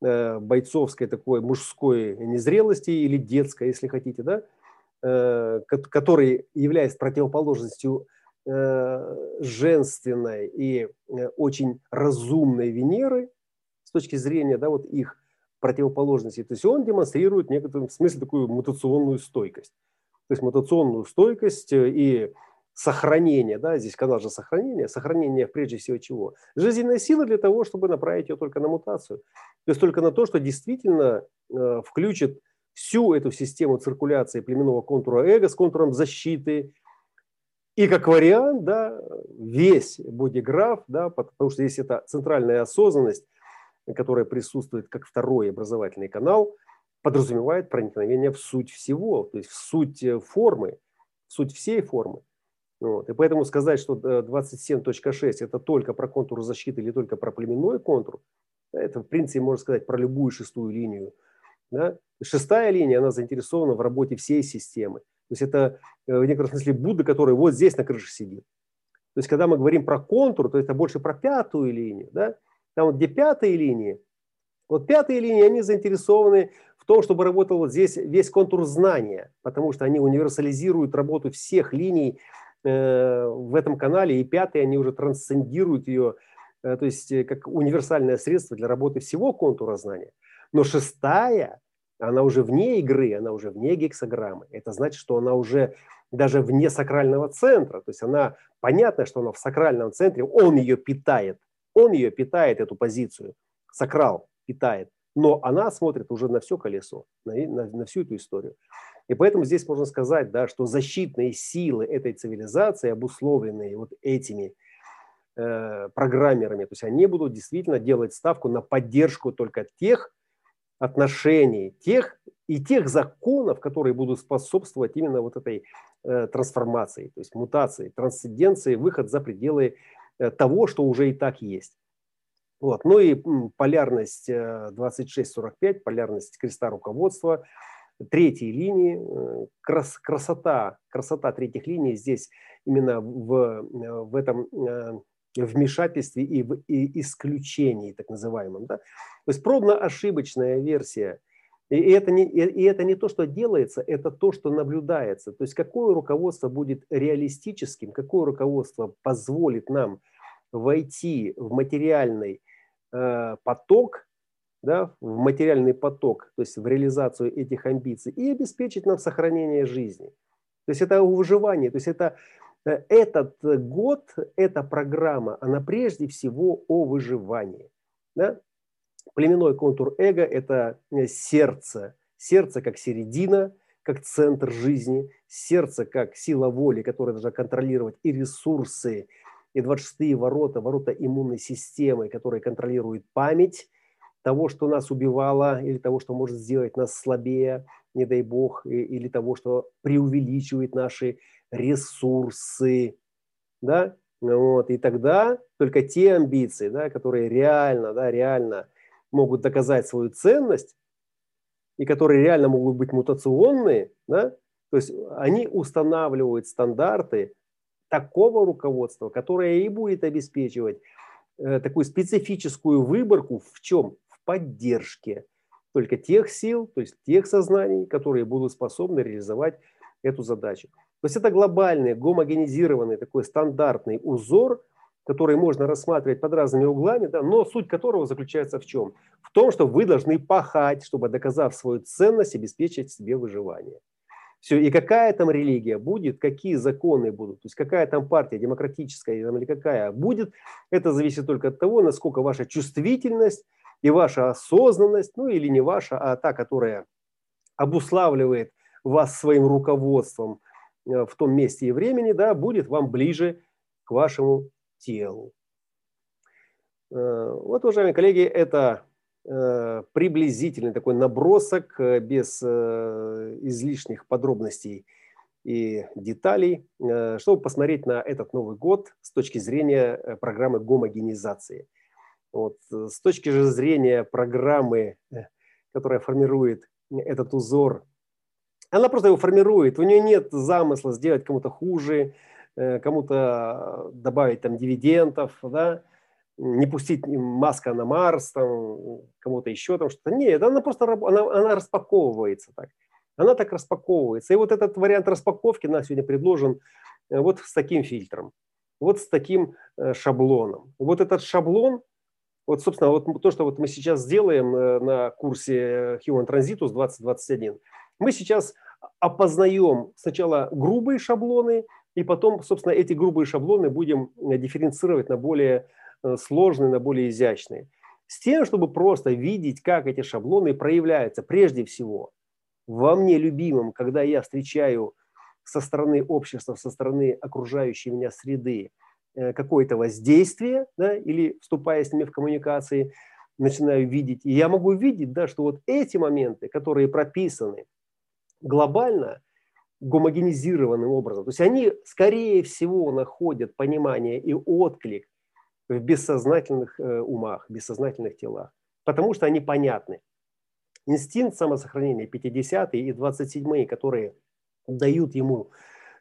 бойцовской такой мужской незрелости или детской, если хотите, да, который является противоположностью женственной и очень разумной Венеры с точки зрения да, вот их противоположности. То есть он демонстрирует в некотором смысле такую мутационную стойкость. То есть мутационную стойкость э, и сохранение, да, здесь канал же сохранения, сохранение прежде всего чего? Жизненная сила для того, чтобы направить ее только на мутацию. То есть только на то, что действительно э, включит всю эту систему циркуляции племенного контура эго с контуром защиты. И как вариант, да, весь бодиграф, да, потому что здесь это центральная осознанность, которая присутствует как второй образовательный канал, подразумевает проникновение в суть всего, то есть в суть э, формы, в суть всей формы. Вот. И поэтому сказать, что 27.6 э, это только про контур защиты или только про племенной контур, это в принципе можно сказать про любую шестую линию. Да? Шестая линия, она заинтересована в работе всей системы. То есть это э, в некотором смысле Будда, который вот здесь на крыше сидит. То есть когда мы говорим про контур, то это больше про пятую линию. Да? Там вот где пятые линии, вот пятые линии, они заинтересованы в том, чтобы работал вот здесь весь контур знания, потому что они универсализируют работу всех линий э, в этом канале, и пятые, они уже трансцендируют ее, э, то есть э, как универсальное средство для работы всего контура знания. Но шестая, она уже вне игры, она уже вне гексограммы. Это значит, что она уже даже вне сакрального центра. То есть она, понятно, что она в сакральном центре, он ее питает. Он ее питает, эту позицию. Сакрал питает. Но она смотрит уже на все колесо, на, на, на всю эту историю. И поэтому здесь можно сказать, да, что защитные силы этой цивилизации, обусловленные вот этими э, программерами, то есть они будут действительно делать ставку на поддержку только тех отношений, тех и тех законов, которые будут способствовать именно вот этой э, трансформации, то есть мутации, трансценденции, выход за пределы Э, того, что уже и так есть. Вот. Ну и полярность 26-45, э, полярность креста руководства, третьей линии, э, крас, красота, красота третьих линий здесь именно в, в этом вмешательстве и в и исключении, так называемом. Да? То есть пробно-ошибочная версия – и это, не, и это не то, что делается, это то, что наблюдается. То есть какое руководство будет реалистическим, какое руководство позволит нам войти в материальный э, поток, да, в материальный поток, то есть в реализацию этих амбиций и обеспечить нам сохранение жизни. То есть это выживание, то есть это этот год, эта программа, она прежде всего о выживании. Да? Племенной контур эго – это э, сердце. Сердце как середина, как центр жизни, сердце как сила воли, которая должна контролировать и ресурсы, и 26 ворота, ворота иммунной системы, которые контролируют память того, что нас убивало, или того, что может сделать нас слабее, не дай бог, или того, что преувеличивает наши ресурсы. Да? Вот. И тогда только те амбиции, да, которые реально, да, реально могут доказать свою ценность и которые реально могут быть мутационные, да, то есть они устанавливают стандарты такого руководства, которое и будет обеспечивать э, такую специфическую выборку в чем? В поддержке только тех сил, то есть тех сознаний, которые будут способны реализовать эту задачу. То есть это глобальный, гомогенизированный такой стандартный узор, который можно рассматривать под разными углами, да, но суть которого заключается в чем? В том, что вы должны пахать, чтобы, доказав свою ценность, обеспечить себе выживание. Все, и какая там религия будет, какие законы будут, то есть какая там партия, демократическая или какая будет, это зависит только от того, насколько ваша чувствительность и ваша осознанность, ну или не ваша, а та, которая обуславливает вас своим руководством в том месте и времени, да, будет вам ближе к вашему телу. Э, вот, уважаемые коллеги, это э, приблизительный такой набросок без излишних подробностей и деталей, чтобы посмотреть на этот Новый год с точки зрения программы гомогенизации. Вот. С точки же зрения программы, которая формирует этот узор она просто его формирует. У нее нет замысла сделать кому-то хуже, э, кому-то добавить там дивидендов, да, не пустить маска на Марс, там, кому-то еще там что-то. Нет, она просто она, она распаковывается так. Она так распаковывается. И вот этот вариант распаковки нам сегодня предложен э, вот с таким фильтром, вот с таким э, шаблоном. Вот этот шаблон, вот, собственно, вот то, что вот мы сейчас сделаем на курсе Human Transitus 2021, мы сейчас опознаем сначала грубые шаблоны, и потом, собственно, эти грубые шаблоны будем э, дифференцировать на более э, сложные, на более изящные. С тем, чтобы просто видеть, как эти шаблоны проявляются. Прежде всего, во мне любимом, когда я встречаю со стороны общества, со стороны окружающей меня среды э, какое-то воздействие, да, или вступая с ними в коммуникации, начинаю видеть. И я могу видеть, да, что вот эти моменты, которые прописаны глобально гомогенизированным образом. То есть они, скорее всего, находят понимание и отклик в бессознательных э, умах, бессознательных телах, потому что они понятны. Инстинкт самосохранения 50 и 27 которые дают ему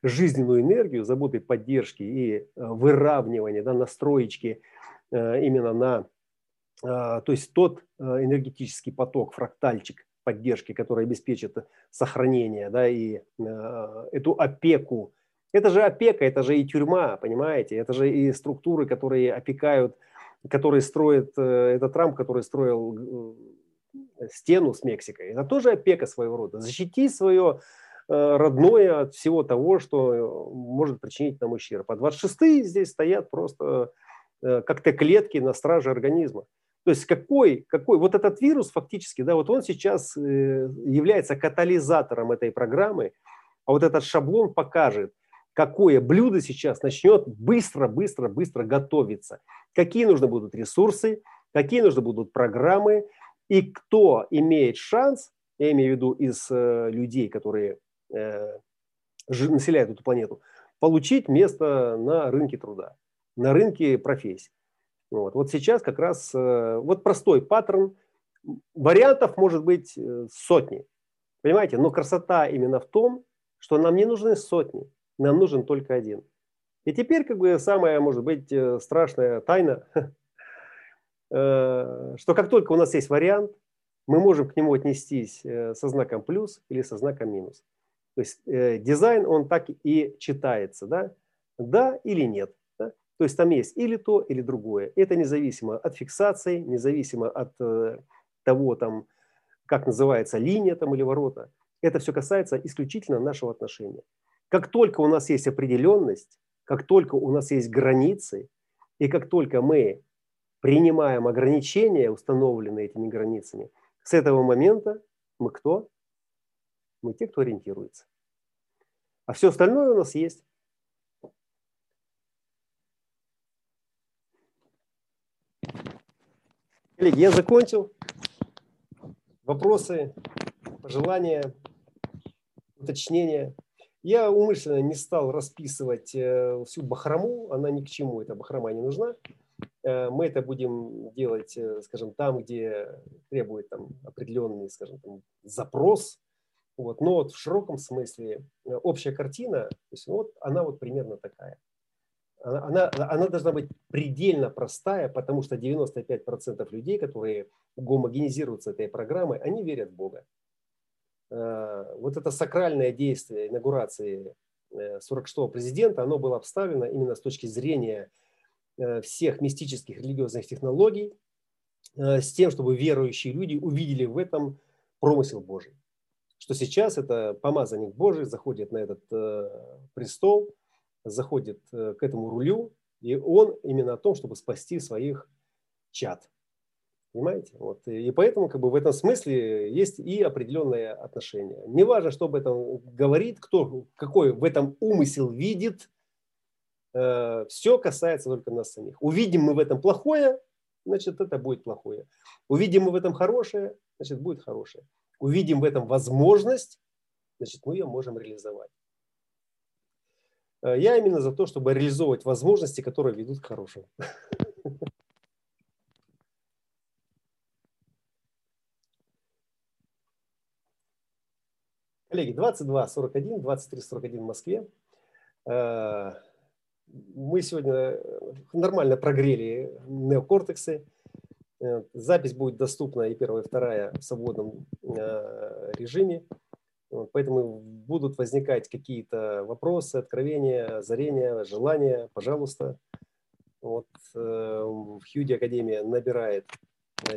жизненную энергию, заботы, поддержки и э, выравнивания, да, настроечки э, именно на, то есть тот энергетический поток, фрактальчик, поддержки, которая обеспечит сохранение, да, и э, эту опеку. Это же опека, это же и тюрьма, понимаете? Это же и структуры, которые опекают, которые строят э, этот Трамп, который строил э, стену с Мексикой. Это тоже опека своего рода. Защити свое э, родное от всего того, что может причинить нам ущерб. А 26 здесь стоят просто э, как то клетки на страже организма. То есть какой, какой вот этот вирус фактически, да, вот он сейчас э, является катализатором этой программы, а вот этот шаблон покажет, какое блюдо сейчас начнет быстро, быстро, быстро готовиться, какие нужны будут ресурсы, какие нужны будут программы, и кто имеет шанс, я имею в виду из э, людей, которые э, населяют эту планету, получить место на рынке труда, на рынке профессий. Вот, вот сейчас как раз э, вот простой паттерн. Вариантов может быть э, сотни. Понимаете? Но красота именно в том, что нам не нужны сотни, нам нужен только один. И теперь как бы самая, может быть, э, страшная тайна, что как только у нас есть вариант, мы можем к нему отнестись со знаком плюс или со знаком минус. То есть дизайн, он так и читается, да? Да или нет. То есть там есть или то, или другое. Это независимо от фиксации, независимо от э, того, там, как называется линия там, или ворота. Это все касается исключительно нашего отношения. Как только у нас есть определенность, как только у нас есть границы, и как только мы принимаем ограничения, установленные этими границами, с этого момента мы кто? Мы те, кто ориентируется. А все остальное у нас есть. Коллеги, я закончил. Вопросы, пожелания, уточнения. Я умышленно не стал расписывать э, всю бахрому, она ни к чему, эта бахрома не нужна. Э, мы это будем делать, э, скажем, там, где требует там, определенный, скажем, там, запрос. Вот. Но вот в широком смысле общая картина, то есть вот она вот примерно такая она, она должна быть предельно простая, потому что 95% людей, которые гомогенизируются этой программой, они верят в Бога. Э, вот это сакральное действие инаугурации 46-го президента, оно было обставлено именно с точки зрения всех мистических религиозных технологий, с тем, чтобы верующие люди увидели в этом промысел Божий. Что сейчас это помазанник Божий заходит на этот престол, заходит к этому рулю, и он именно о том, чтобы спасти своих чад. Понимаете? Вот. И поэтому как бы в этом смысле есть и определенное отношение. Неважно, что об этом говорит, кто какой в этом умысел видит, э, все касается только нас самих. Увидим мы в этом плохое, значит это будет плохое. Увидим мы в этом хорошее, значит будет хорошее. Увидим в этом возможность, значит мы ее можем реализовать. Э, я именно за то, чтобы реализовывать возможности, которые ведут к хорошему. Коллеги, 22, 41, 23, 41 в Москве. Э, мы сегодня нормально прогрели неокортексы. Э, запись будет доступна и первая, и вторая в свободном режиме. Поэтому будут возникать какие-то вопросы, откровения, озарения, желания. Пожалуйста. Вот в Хьюди Академия набирает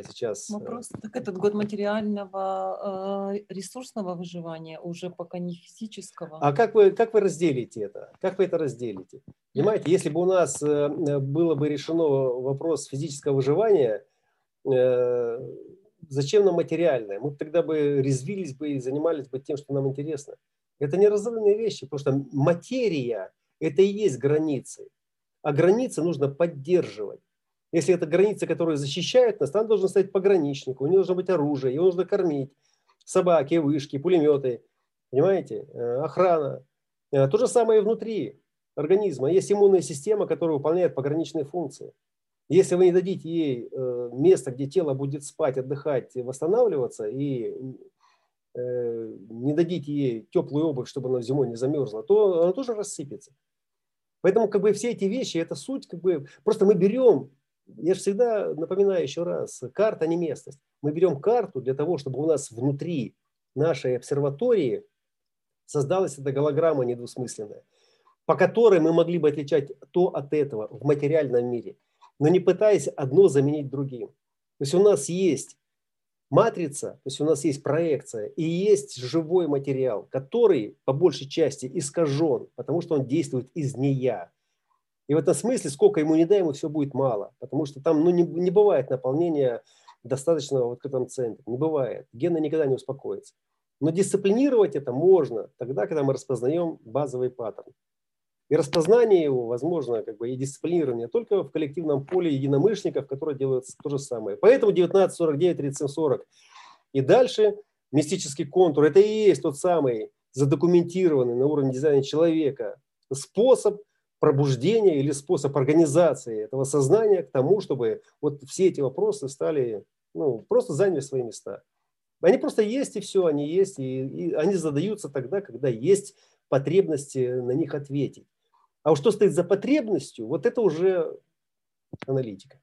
сейчас... Э, Вопрос, так этот год материального э, ресурсного выживания, уже пока не физического. А как вы, как вы разделите это? Как вы это разделите? Понимаете, если бы у нас э, было бы решено вопрос физического выживания, зачем нам материальное? Мы тогда бы резвились бы и занимались бы тем, что нам интересно. Это неразрывные вещи, потому что материя – это и есть границы. А границы нужно поддерживать. Если это граница, которая защищает нас, там должен стоять пограничник, у него должно быть оружие, его нужно кормить, собаки, вышки, пулеметы, понимаете, э, охрана. Э, то же самое и внутри организма. Есть иммунная система, которая выполняет пограничные функции. Если вы не дадите ей э, место, где тело будет спать, отдыхать, восстанавливаться, и не дадите ей теплую обувь, чтобы она зимой не замерзла, то она тоже рассыпется. Поэтому как бы все эти вещи, это суть, как бы, просто мы берем я же всегда напоминаю еще раз, карта не местность. Мы берем карту для того, чтобы у нас внутри нашей обсерватории создалась эта голограмма недвусмысленная, по которой мы могли бы отличать то от этого в материальном мире, но не пытаясь одно заменить другим. То есть у нас есть матрица, то есть у нас есть проекция и есть живой материал, который по большей части искажен, потому что он действует из нея. И в этом смысле, сколько ему не дай, ему все будет мало. Потому что там ну, не, не бывает наполнения достаточного в открытом центре. Не бывает. Гены никогда не успокоятся. Но дисциплинировать это можно тогда, когда мы распознаем базовый паттерн. И распознание его возможно, как бы, и дисциплинирование только в коллективном поле единомышленников, которые делают то же самое. Поэтому 1949, 3740 и дальше мистический контур – это и есть тот самый задокументированный на уровне дизайна человека способ пробуждение или способ организации этого сознания к тому, чтобы вот все эти вопросы стали, ну, просто заняли свои места. Они просто есть и все, они есть, и, и они задаются тогда, когда есть потребности на них ответить. А вот что стоит за потребностью, вот это уже аналитика.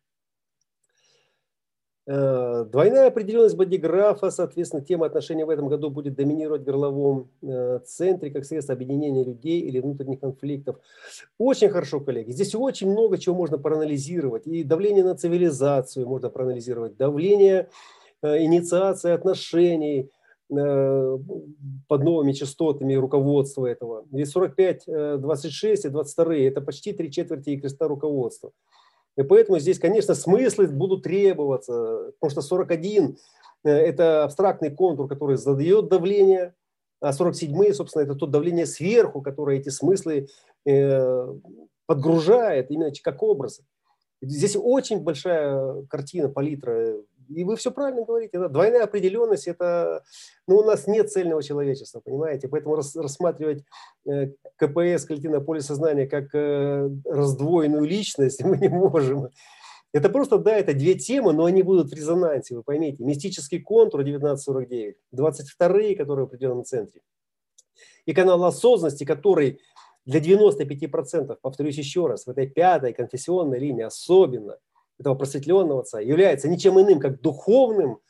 Э, двойная определенность бодиграфа, соответственно, тема отношений в этом году будет доминировать в горловом э, центре как средство объединения людей или внутренних конфликтов. Очень хорошо, коллеги. Здесь очень много чего можно проанализировать. И давление на цивилизацию можно проанализировать, давление э, инициации отношений под новыми частотами руководства этого. Ведь 45, 26 и 22 – это почти три четверти и креста руководства. И поэтому здесь, конечно, смыслы будут требоваться, потому что 41 – это абстрактный контур, который задает давление, а 47 собственно, это то давление сверху, которое эти смыслы э, подгружает именно как образы. Здесь очень большая картина, палитра и вы все правильно говорите. Да? Двойная определенность – это… Ну, у нас нет цельного человечества, понимаете? Поэтому рас, рассматривать э, КПС, коллективное поле сознания, как э, раздвоенную личность мы не можем. Это просто, да, это две темы, но они будут в резонансе, вы поймите. Мистический контур 1949, 22 которые в определенном центре. И канал осознанности, который для 95%, повторюсь еще раз, в этой пятой конфессионной линии особенно – этого просветленного отца является ничем иным, как духовным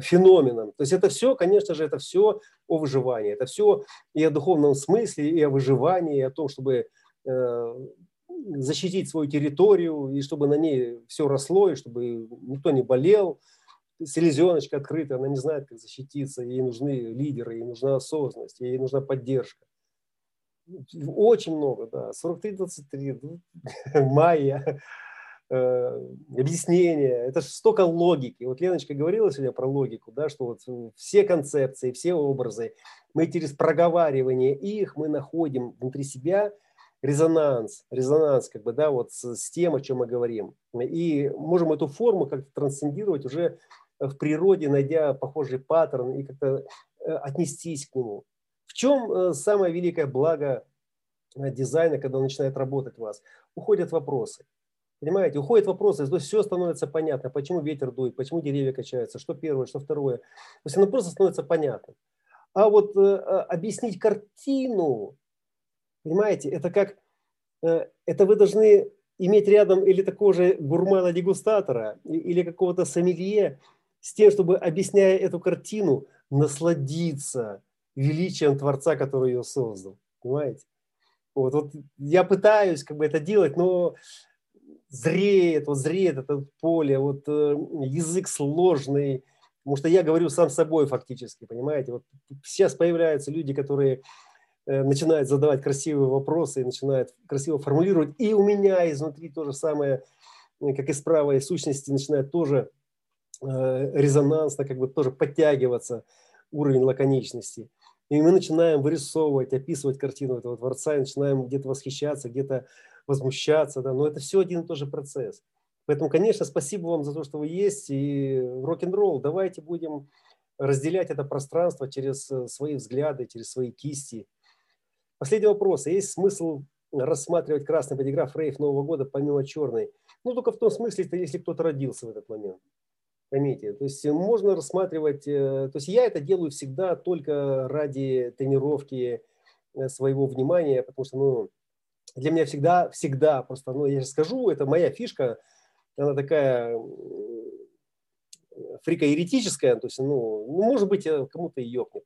феноменом. То есть это все, конечно же, это все о выживании. Это все и о духовном смысле, и о выживании, и о том, чтобы э, защитить свою территорию, и чтобы на ней все росло, и чтобы никто не болел. Селезеночка открыта, она не знает, как защититься, ей нужны лидеры, ей нужна осознанность, ей нужна поддержка. Очень много, да. 43-23, майя, э, объяснения. Это же столько логики. Вот Леночка говорила сегодня про логику, да, что вот все концепции, все образы, мы через проговаривание их мы находим внутри себя резонанс, резонанс как бы, да, вот с, с тем, о чем мы говорим. И можем эту форму как-то трансцендировать уже в природе, найдя похожий паттерн и как-то э, отнестись к нему. В чем э, самое великое благо дизайна, когда он начинает работать у вас? Уходят вопросы. Понимаете, уходят вопросы, то есть все становится понятно, почему ветер дует, почему деревья качаются, что первое, что второе. То есть оно просто становится понятно. А вот э, объяснить картину, понимаете, это как, э, это вы должны иметь рядом или такого же гурмана-дегустатора, или какого-то сомелье, с тем, чтобы, объясняя эту картину, насладиться величием Творца, который ее создал. Понимаете? Вот, вот я пытаюсь как бы это делать, но зреет, вот зреет это поле, вот э, язык сложный, потому что я говорю сам собой фактически, понимаете? Вот сейчас появляются люди, которые э, начинают задавать красивые вопросы и начинают красиво формулировать, и у меня изнутри то же самое, э, как и с правой сущности, начинает тоже Э, резонансно как бы тоже подтягиваться уровень лаконичности. И мы начинаем вырисовывать, описывать картину этого Творца, и начинаем где-то восхищаться, где-то возмущаться. Да? Но это все один и тот же процесс. Поэтому, конечно, спасибо вам за то, что вы есть. И рок-н-ролл, давайте будем разделять это пространство через э, свои взгляды, через свои кисти. Последний вопрос. Есть смысл рассматривать красный бодиграф рейв Нового года помимо черной? Ну, только в том смысле, что если кто-то родился в этот момент. Поймите, то есть можно рассматривать, э, то есть я это делаю всегда только ради тренировки э, своего внимания, потому что, ну, для меня всегда, всегда просто, ну, я скажу, это моя фишка, она такая фрикоеретическая, то есть, ну, ну может быть, э, кому-то и ёкнет.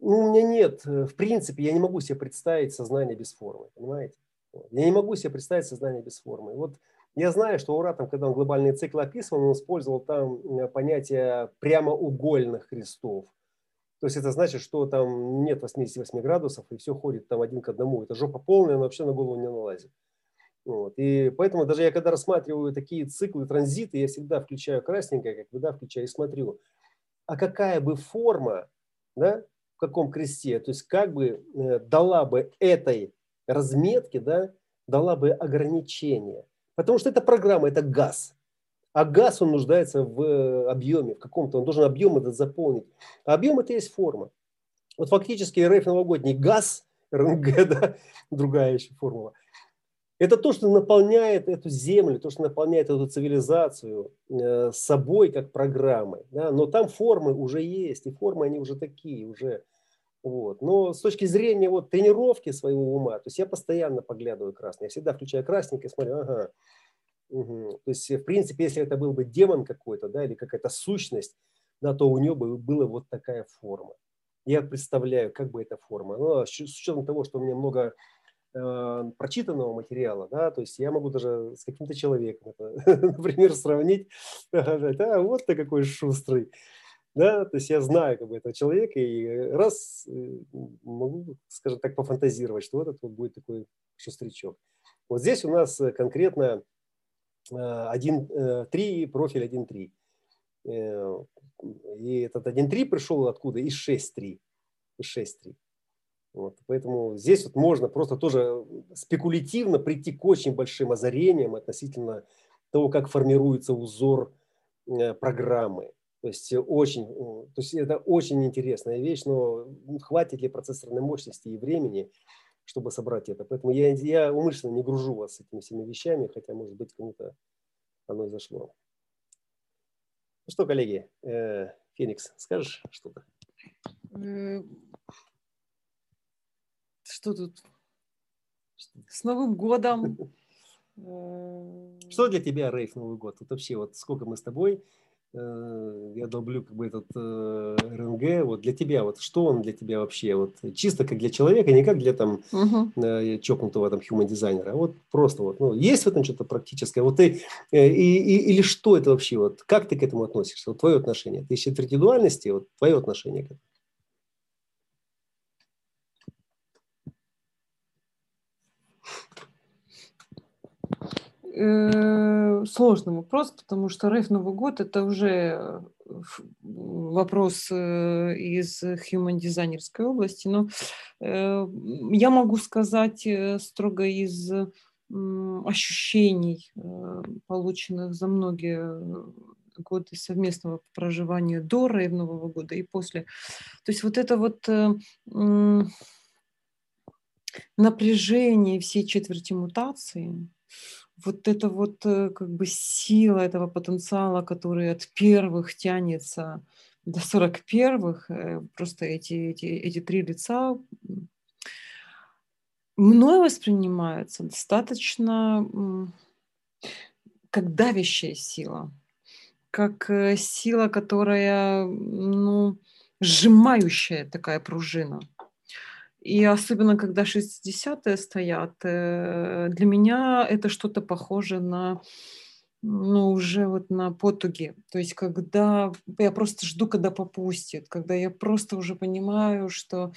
Ну, у меня нет, в принципе, я не могу себе представить сознание без формы, понимаете? Я не могу себе представить сознание без формы. Вот я знаю, что Уратом, когда он глобальный цикл описывал, он использовал там понятие прямоугольных крестов. То есть это значит, что там нет 88 градусов, и все ходит там один к одному. Это жопа полная, но вообще на голову не налазит. Вот. И поэтому даже я когда рассматриваю такие циклы, транзиты, я всегда включаю красненькое, как бы, да, включаю и смотрю, а какая бы форма, да, в каком кресте, то есть как бы э, дала бы этой разметке, да, дала бы ограничение. Потому что это программа, это газ. А газ, он нуждается в э, объеме, в каком-то, он должен объем этот заполнить. А объем это есть форма. Вот фактически РФ новогодний газ, РНГ, да, другая еще формула, это то, что наполняет эту землю, то, что наполняет эту цивилизацию э, собой как программой. Да? Но там формы уже есть, и формы они уже такие, уже вот. Но с точки зрения вот, тренировки своего ума, то есть я постоянно поглядываю красный. Я всегда включаю красненький и смотрю, ага. Угу. То есть, в принципе, если это был бы демон какой-то, да, или какая-то сущность, да, то у него бы была вот такая форма. Я представляю, как бы эта форма. Но с учетом того, что у меня много э, прочитанного материала, да, то есть я могу даже с каким-то человеком, это, например, сравнить, да, вот ты какой шустрый, да, то есть я знаю как бы этого человека и раз э, могу, скажем так, пофантазировать, что вот этот вот будет такой шустрячок. Вот здесь у нас э, конкретно 1.3, э, профиль 1.3. И этот 1.3 пришел откуда? Из 6.3. Из 6.3. Вот. Поэтому здесь вот можно просто тоже спекулятивно прийти к очень большим озарениям относительно того, как формируется узор программы. То есть э, очень, то есть это очень интересная вещь, но хватит ли процессорной мощности и времени, чтобы собрать это. Поэтому я, я умышленно не гружу вас этими всеми вещами, хотя, может быть, кому-то оно и зашло. Ну что, коллеги, э, Феникс, скажешь что-то? Э, что тут? С Новым годом! Что для тебя рейв Новый год? Вот вообще, вот сколько мы с тобой э, я долблю как бы этот э, РНГ, вот для тебя, вот что он для тебя вообще, вот чисто как для человека, не как для там угу. э, чокнутого там human дизайнера, а вот просто вот, ну, есть в этом что-то практическое, вот ты, э, и, и, или что это вообще, вот как ты к этому относишься, вот твое отношение, ты ищешь индивидуальности, вот твое отношение к этому. Э, сложный вопрос, потому что Рейф Новый год это уже вопрос э, из human дизайнерской области, но э, я могу сказать строго из ощущений, полученных за многие годы совместного проживания до Рейвнового года и после. То есть вот это вот напряжение всей четверти мутации, вот это вот э, как бы сила этого потенциала, который от первых тянется до 41-х, э, просто эти, эти, эти три лица мной воспринимаются достаточно как давящая сила, как э, сила, которая, ну, сжимающая такая пружина – и особенно, когда 60-е стоят, э, для меня это что-то похоже на ну, уже вот на потуги. То есть, когда я просто жду, когда попустит, когда я просто уже понимаю, что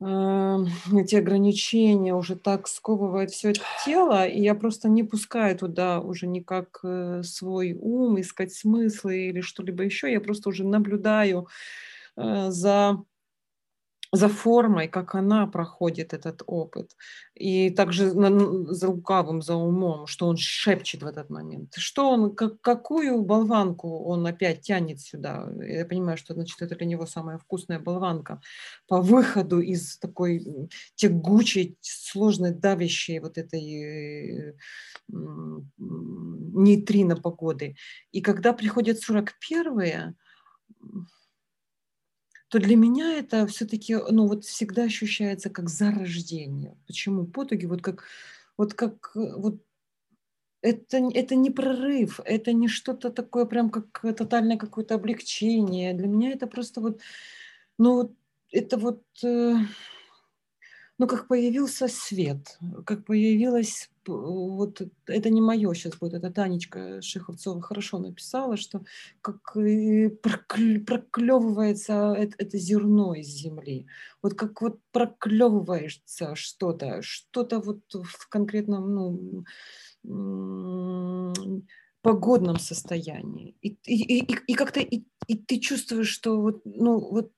э, эти ограничения уже так сковывают все это тело, и я просто не пускаю туда уже никак э, свой ум, искать смыслы или что-либо еще. Я просто уже наблюдаю э, за за формой, как она проходит этот опыт. И также за лукавым, за умом, что он шепчет в этот момент. Что он, как, какую болванку он опять тянет сюда. Я понимаю, что значит, это для него самая вкусная болванка по выходу из такой тягучей, сложной, давящей вот этой нейтрино погоды. И когда приходят 41-е, то для меня это все-таки, ну вот всегда ощущается как зарождение. Почему? Потуги вот как, вот как, э, вот это, это не прорыв, это не что-то такое прям как тотальное какое-то облегчение. Для меня это просто вот, ну вот, это вот, э, ну как появился свет, как появилась вот это не мое сейчас будет, это Танечка Шиховцова хорошо написала, что как проклевывается это, это зерно из земли. Вот как вот проклевывается что-то, что-то вот в конкретном, ну, погодном состоянии. И, и, и, и как-то и, и ты чувствуешь, что вот, ну, вот,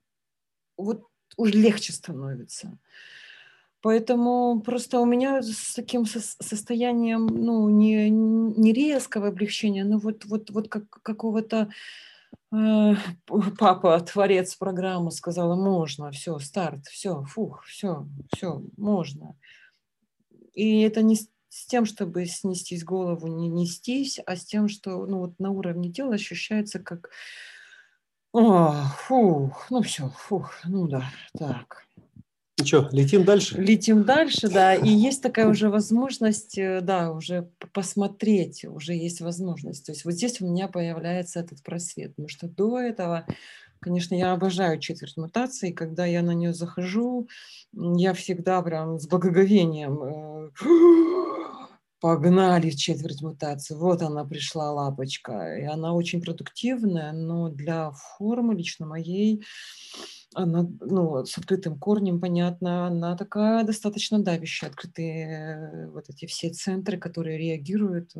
вот уже легче становится. Поэтому просто у меня с таким состоянием, ну, не, не резкого облегчения, но вот, вот, вот как, какого-то э, папа, творец программы, сказала, можно, все, старт, все, фух, все, все, можно. И это не с тем, чтобы снестись голову, не нестись, а с тем, что ну, вот на уровне тела ощущается как, о, фух, ну все, фух, ну да, так. Ну что, летим дальше? Летим дальше, да. И есть такая уже возможность, э, да, уже посмотреть, уже есть возможность. То есть вот здесь у меня появляется этот просвет. Потому что до этого, конечно, я обожаю четверть мутации. Когда я на нее захожу, я всегда прям с благоговением э, погнали четверть мутации. Вот она пришла, лапочка. И она очень продуктивная, но для формы лично моей она, ну, с открытым корнем, понятно, она такая достаточно давящая, открытые э, вот эти все центры, которые реагируют.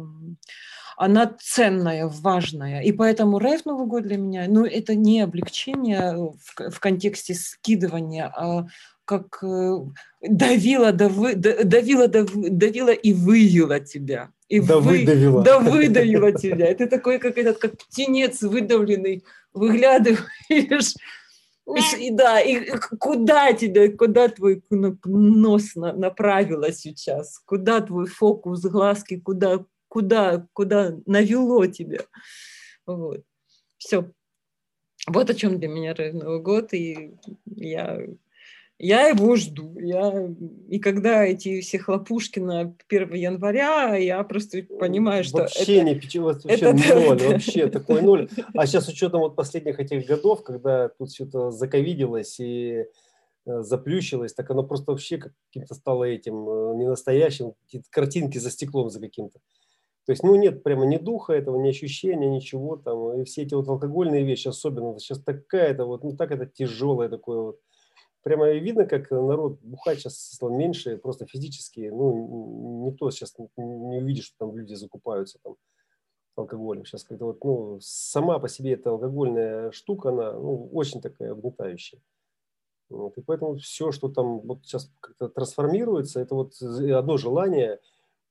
Она ценная, важная. И поэтому рейв Новый год для меня, ну, это не облегчение в, в контексте скидывания, а как э, давила, давы, давила, давила и вывела тебя. И да вы, выдавила. Да выдавила тебя. Это такой, как этот, как птенец выдавленный, выглядываешь и, да, и куда тебе, куда твой нос направила сейчас? Куда твой фокус, глазки, куда, куда, куда навело тебя? Вот. Все. Вот о чем для меня Новый год, и я Я его жду. Я... И когда эти все хлопушки на 1 января, я просто понимаю, что вообще это... не вообще это... ноль, вообще такой ноль. А сейчас с учетом вот последних этих годов, когда тут что-то заковиделось и э, заплющилось, так оно просто вообще каким-то стало этим э, ненастоящим, какие-то картинки за стеклом за каким-то. То есть, ну, нет прямо ни духа этого, ни ощущения, ничего там. И все эти вот алкогольные вещи особенно. Сейчас такая-то вот, ну, так это тяжелое такое вот. Прямо видно, как народ бухать сейчас стал меньше, просто физически, ну, никто сейчас не увидит, что там люди закупаются там алкоголем. Сейчас как-то вот, ну, сама по себе эта алкогольная штука, она, ну, очень такая угнетающая. Вот, и поэтому все, что там вот сейчас как-то трансформируется, это вот одно желание –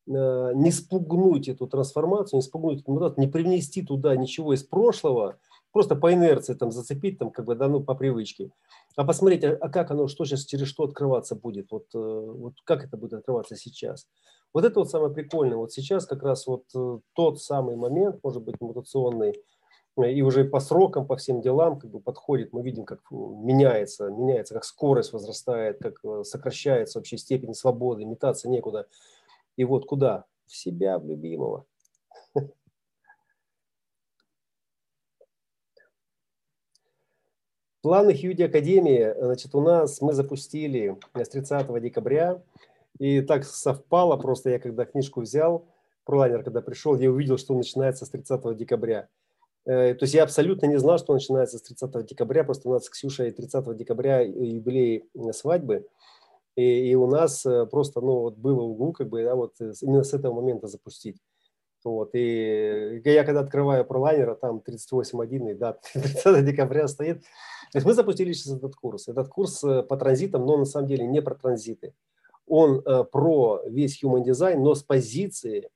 Э, не спугнуть эту трансформацию, не спугнуть не привнести туда ничего из прошлого, просто по инерции там зацепить, там как бы, да, ну, по привычке, а посмотреть, а, а как оно, что сейчас, через что открываться будет, вот, э, вот как это будет открываться сейчас. Вот это вот самое прикольное. Вот сейчас как раз вот э, тот самый момент, может быть, мутационный, и уже по срокам, по всем делам как бы подходит, мы видим, как меняется, меняется, как скорость возрастает, как сокращается вообще степень свободы, метаться некуда. И вот куда? В себя, в любимого. Планах Юди Академии, значит, у нас мы запустили с 30 декабря, и так совпало, просто я когда книжку взял, ProLiner, когда пришел, я увидел, что начинается с 30 декабря. Э, то есть я абсолютно не знал, что начинается с 30 декабря, просто у нас с Ксюшей 30 декабря юбилей свадьбы – и, и у нас э, просто, ну, вот было углу, как бы, да, вот э, именно с этого момента запустить. Вот, и я когда открываю пролайнера, там 38.1, и да, 30 декабря стоит. То есть мы запустили сейчас этот курс. Этот курс э, по транзитам, но на самом деле не про транзиты. Он про весь human design, но с позиции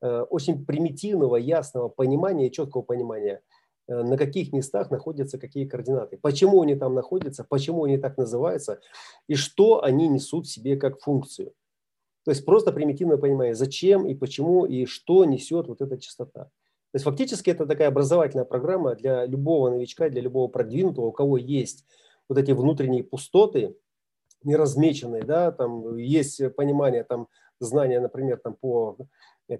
очень примитивного, ясного понимания, четкого понимания – Э, на каких местах находятся какие координаты, почему они там находятся, почему они так называются и что они несут в себе как функцию. То есть просто примитивное понимание, зачем и почему и что несет вот эта частота. То есть фактически это такая образовательная программа для любого новичка, для любого продвинутого, у кого есть вот эти внутренние пустоты, неразмеченные, да, там есть понимание, там знания, например, там по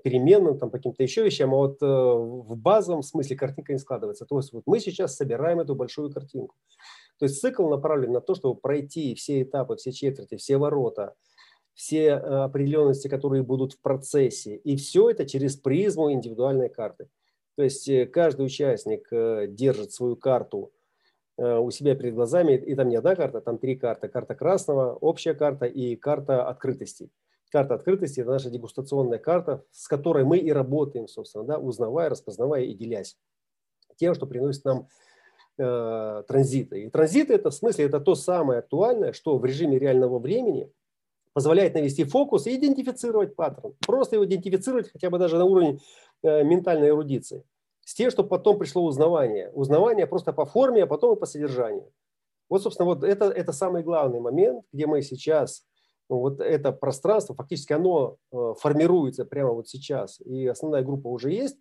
переменным, там, по каким-то еще вещам, а вот э, в базовом смысле картинка не складывается. То есть вот мы сейчас собираем эту большую картинку. То есть цикл направлен на то, чтобы пройти все этапы, все четверти, все ворота, все э, определенности, которые будут в процессе. И все это через призму индивидуальной карты. То есть э, каждый участник э, держит свою карту у себя перед глазами, и там не одна карта, там три карты. Карта красного, общая карта и карта открытостей. Карта открытости – это наша дегустационная карта, с которой мы и работаем, собственно, да, узнавая, распознавая и делясь тем, что приносит нам э, транзиты. И транзиты – это в смысле это то самое актуальное, что в режиме реального времени позволяет навести фокус и идентифицировать паттерн. Просто его идентифицировать хотя бы даже на уровне э, ментальной эрудиции. С тем, чтобы потом пришло узнавание. Узнавание просто по форме, а потом и по содержанию. Вот, собственно, вот это, это самый главный момент, где мы сейчас ну, вот это пространство, фактически оно э, формируется прямо вот сейчас, и основная группа уже есть,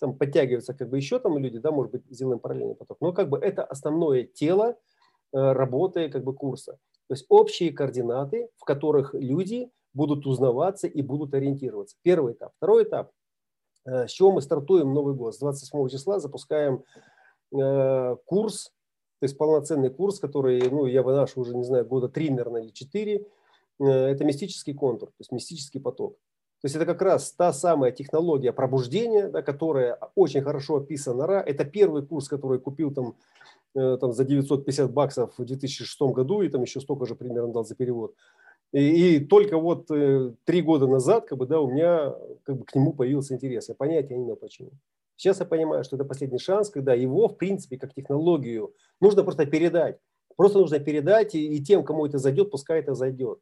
там подтягиваются как бы еще там люди, да, может быть, сделаем параллельный поток, но как бы это основное тело э, работы как бы курса. То есть общие координаты, в которых люди будут узнаваться и будут ориентироваться. Первый этап. Второй этап. Э, с чего мы стартуем Новый год? С 28 числа запускаем курс, то есть полноценный курс, который, ну, я выношу уже, не знаю, года три, наверное, или четыре, Э, это мистический контур, то есть мистический поток. То есть это как раз та самая технология пробуждения, да, которая очень хорошо описана. Это первый курс, который купил там, э, там за 950 баксов в 2006 году, и там еще столько же примерно дал за перевод. И, и только вот э, три года назад как бы, да, у меня как бы, к нему появился интерес. Я понятия не имел почему. Сейчас я понимаю, что это последний шанс, когда его, в принципе, как технологию, нужно просто передать. Просто нужно передать, и, и тем, кому это зайдет, пускай это зайдет.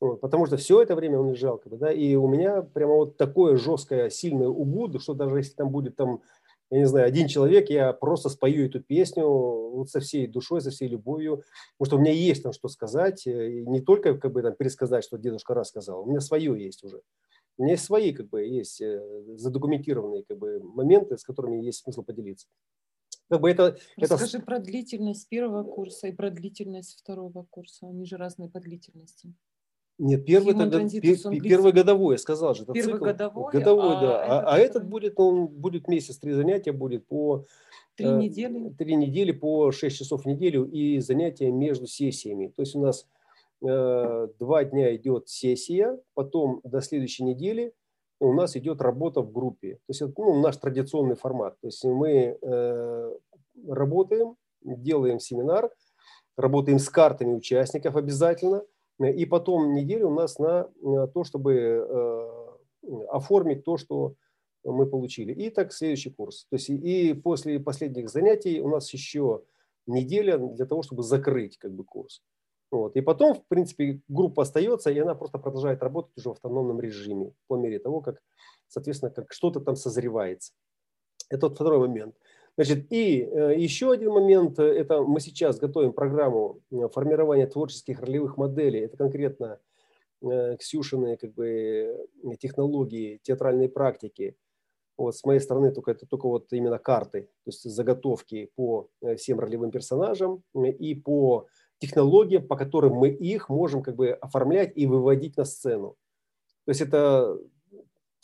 Вот, потому что все это время он лежал. Как бы, да, и у меня прямо вот такое жесткое, сильное угуд, что даже если там будет там, я не знаю, один человек, я просто спою эту песню вот со всей душой, со всей любовью, потому что у меня есть там что сказать, э, и не только как бы там пересказать, что дедушка рассказал, у меня свое есть уже. У меня есть свои как бы есть э, задокументированные как бы моменты, с которыми есть смысл поделиться. Как бы это, Расскажи это... про длительность первого курса и про длительность второго курса. Они же разные по длительности. Нет, первый, пер, первый годовой, я сказал же. Первый цикл. годовой, годовой а да. А, этот, а этот будет, он будет месяц, три занятия будет по... Три э, недели? Три недели по шесть часов в неделю и занятия между сессиями. То есть у нас э, два дня идет сессия, потом до следующей недели у нас идет работа в группе. То есть это ну, наш традиционный формат. То есть мы э, работаем, делаем семинар, работаем с картами участников обязательно – и потом неделю у нас на то, чтобы э, оформить то, что мы получили. И так следующий курс. То есть и после последних занятий у нас еще неделя для того, чтобы закрыть как бы курс. Вот. И потом, в принципе, группа остается, и она просто продолжает работать уже в автономном режиме по мере того, как, соответственно, как что-то там созревается. Это вот второй момент. Значит, и э, еще один момент, э, это мы сейчас готовим программу э, формирования творческих ролевых моделей. Это конкретно Ксюшины как бы, технологии, театральной практики. Вот с моей стороны только это только вот именно карты, то есть заготовки по всем ролевым персонажам и по технологиям, по которым мы их можем как бы оформлять и выводить на сцену. То есть это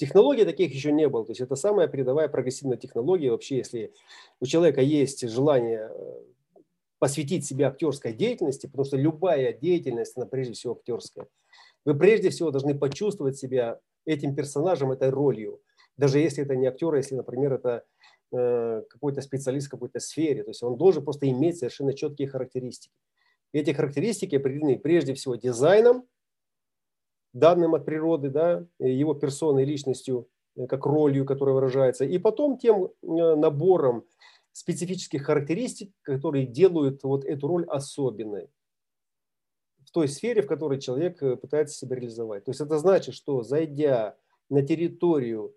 Технологий таких еще не было. То есть это самая передовая прогрессивная технология. Вообще, если у человека есть желание э, посвятить себя актерской деятельности, потому что любая деятельность, она прежде всего актерская, вы прежде всего должны почувствовать себя этим персонажем, этой ролью. Даже если это не актер, а если, например, это э, какой-то специалист в какой-то сфере. То есть он должен просто иметь совершенно четкие характеристики. Эти характеристики определены прежде всего дизайном, данным от природы, да, его персоной, личностью, э, как ролью, которая выражается, и потом тем э, набором специфических характеристик, которые делают вот эту роль особенной в той сфере, в которой человек э, пытается себя реализовать. То есть это значит, что зайдя на территорию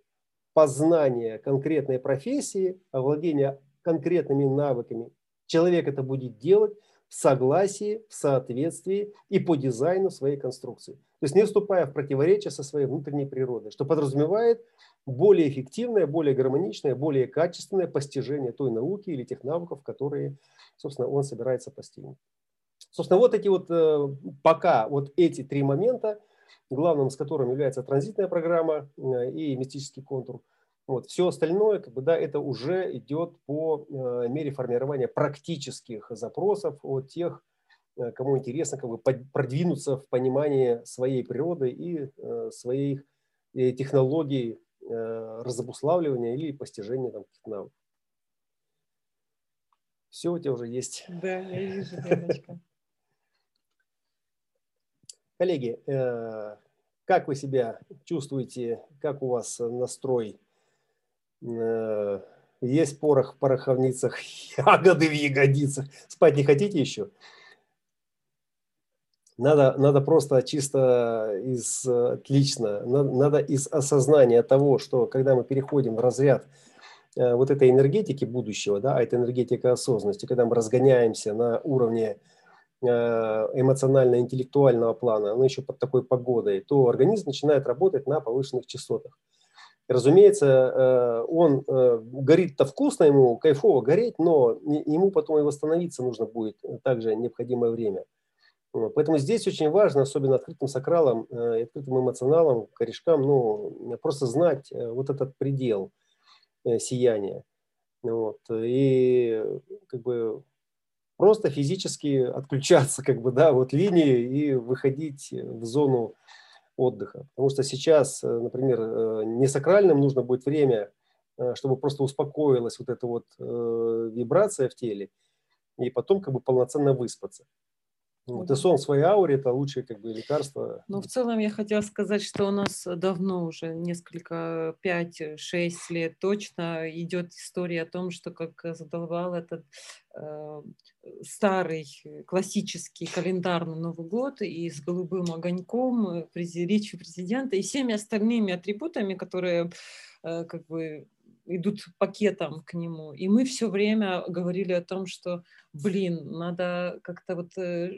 познания конкретной профессии, овладения конкретными навыками, человек это будет делать согласии, в соответствии и по дизайну своей конструкции. То есть не вступая в противоречие со своей внутренней природой, что подразумевает более эффективное, более гармоничное, более качественное постижение той науки или тех навыков, которые, собственно, он собирается постигнуть. Собственно, вот эти вот, э, пока вот эти три момента, главным с которым является транзитная программа э, и мистический контур, вот, все остальное, как бы, да, это уже идет по э, мере формирования практических запросов от тех Э, кому интересно как бы продвинуться в понимании своей природы и э, своих э, технологий разобуславливания или постижения там, каких-то навыков. Все у тебя уже есть. Да, я вижу, девочка. Коллеги, как вы себя чувствуете, как у вас настрой? Есть порох в пороховницах, ягоды в ягодицах. Спать не хотите еще? Надо, надо просто чисто из, отлично, надо, надо из осознания того, что когда мы переходим в разряд э, вот этой энергетики будущего, да, а это энергетика осознанности, когда мы разгоняемся на уровне э, эмоционально-интеллектуального плана, но еще под такой погодой, то организм начинает работать на повышенных частотах. Разумеется, э, он горит-то вкусно ему, кайфово гореть, но ему потом и восстановиться нужно будет также необходимое время – Поэтому здесь очень важно, особенно открытым сакралам, э, открытым эмоционалам, корешкам, ну, просто знать э, вот этот предел э, сияния. Вот. И как бы просто физически отключаться как бы, да, вот линии и выходить в зону отдыха. Потому что сейчас, например, не сакральным нужно будет время, чтобы просто успокоилась вот эта вот вибрация в теле, и потом как бы полноценно выспаться. Вот, и сон в своей ауре – это лучшее как бы, лекарство. Ну, в целом я хотела сказать, что у нас давно уже, несколько, 5-6 лет точно идет история о том, что как задолбал этот э, старый классический календарный Новый год и с голубым огоньком, э, речью президента и всеми остальными атрибутами, которые э, как бы идут пакетом к нему. И мы все время говорили о том, что, блин, надо как-то вот э,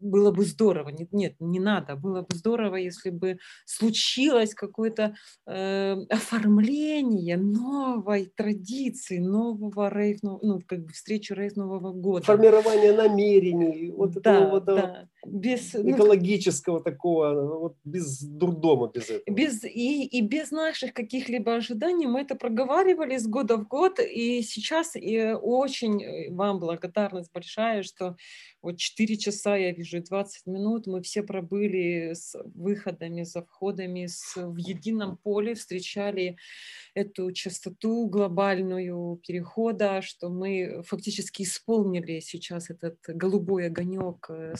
было бы здорово. Нет, нет, не надо. Было бы здорово, если бы случилось какое-то э, оформление новой традиции, нового рейв, ну, как бы встречи рейв Нового года. Формирование намерений, вот да, этого вот да. Без, ну, экологического такого, вот без дурдома, без этого. Без, и, и без наших каких-либо ожиданий мы это проговаривали с года в год, и сейчас и очень э, вам благодарность большая, что вот 4 часа, я вижу, 20 минут, мы все пробыли с выходами, за входами с, в едином поле, встречали эту частоту глобальную перехода, что мы фактически исполнили сейчас этот голубой огонек э,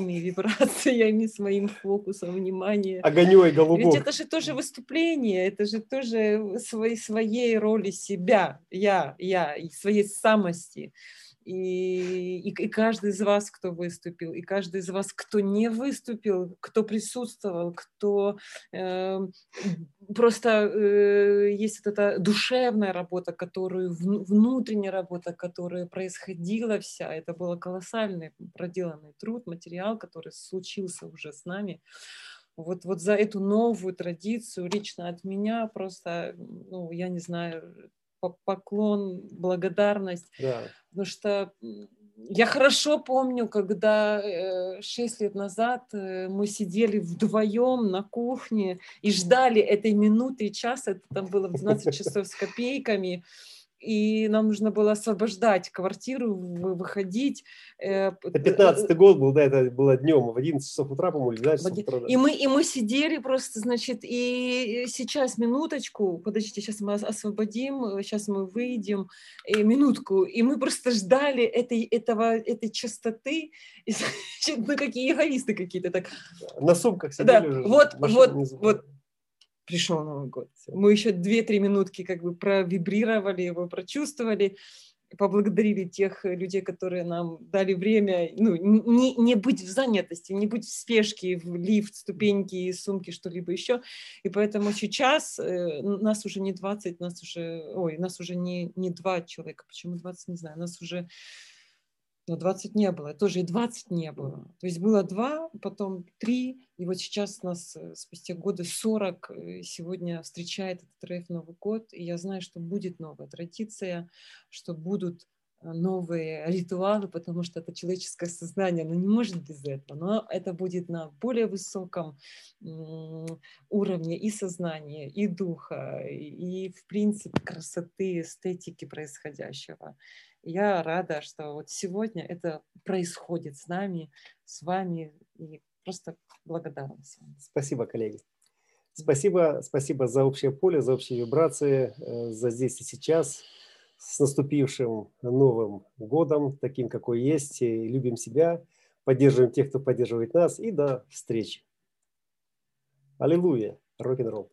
своими вибрациями, своим фокусом внимания. Огонек голубой. Ведь это же тоже выступление, это же тоже своей, своей роли себя, я, я, своей самости и, и, и каждый из вас, кто выступил, и каждый из вас, кто не выступил, кто присутствовал, кто э, просто э, есть вот эта душевная работа, которую внутренняя работа, которая происходила вся, это был колоссальный проделанный труд, материал, который случился уже с нами. Вот, вот за эту новую традицию лично от меня просто, ну, я не знаю, поклон, благодарность. Да. Потому что я хорошо помню, когда э, шесть лет назад э, мы сидели вдвоем на кухне и ждали этой минуты и часа, это там было в 12 часов с копейками, и нам нужно было освобождать квартиру, выходить. Э, это 15 год был, да, это было днем, в 11 часов утра, по-моему, или 12 часов утра. Да. И, мы, и мы сидели просто, значит, и сейчас, минуточку, подождите, сейчас мы освободим, сейчас мы выйдем, и минутку, и мы просто ждали этой, этого, этой частоты, и, значит, ну, какие эгоисты какие-то так. На сумках сидели да. уже. Вот, вот, вот, пришел Новый год. Мы еще две-три минутки как бы провибрировали его, прочувствовали, поблагодарили тех людей, которые нам дали время, ну, не, не быть в занятости, не быть в спешке, в лифт, ступеньки, сумки, что-либо еще. И поэтому сейчас э, нас уже не 20, нас уже, ой, нас уже не, не два человека, почему 20, не знаю, нас уже но 20 не было, тоже и 20 не было. То есть было два, потом три, и вот сейчас нас э, спустя годы 40 э, сегодня встречает этот рейв Новый год, и я знаю, что будет новая традиция, что будут э, новые ритуалы, потому что это человеческое сознание, оно не может без этого, но это будет на более высоком уровне и сознания, и духа, и, в принципе, красоты, эстетики происходящего. Я рада, что вот сегодня это происходит с нами, с вами, и просто благодарность вам. Спасибо, коллеги. Спасибо, спасибо за общее поле, за общие вибрации, э, за здесь и сейчас. С наступившим Новым годом, таким, какой есть. И любим себя, поддерживаем тех, кто поддерживает нас. И до встречи. Аллилуйя. Рок-н-ролл.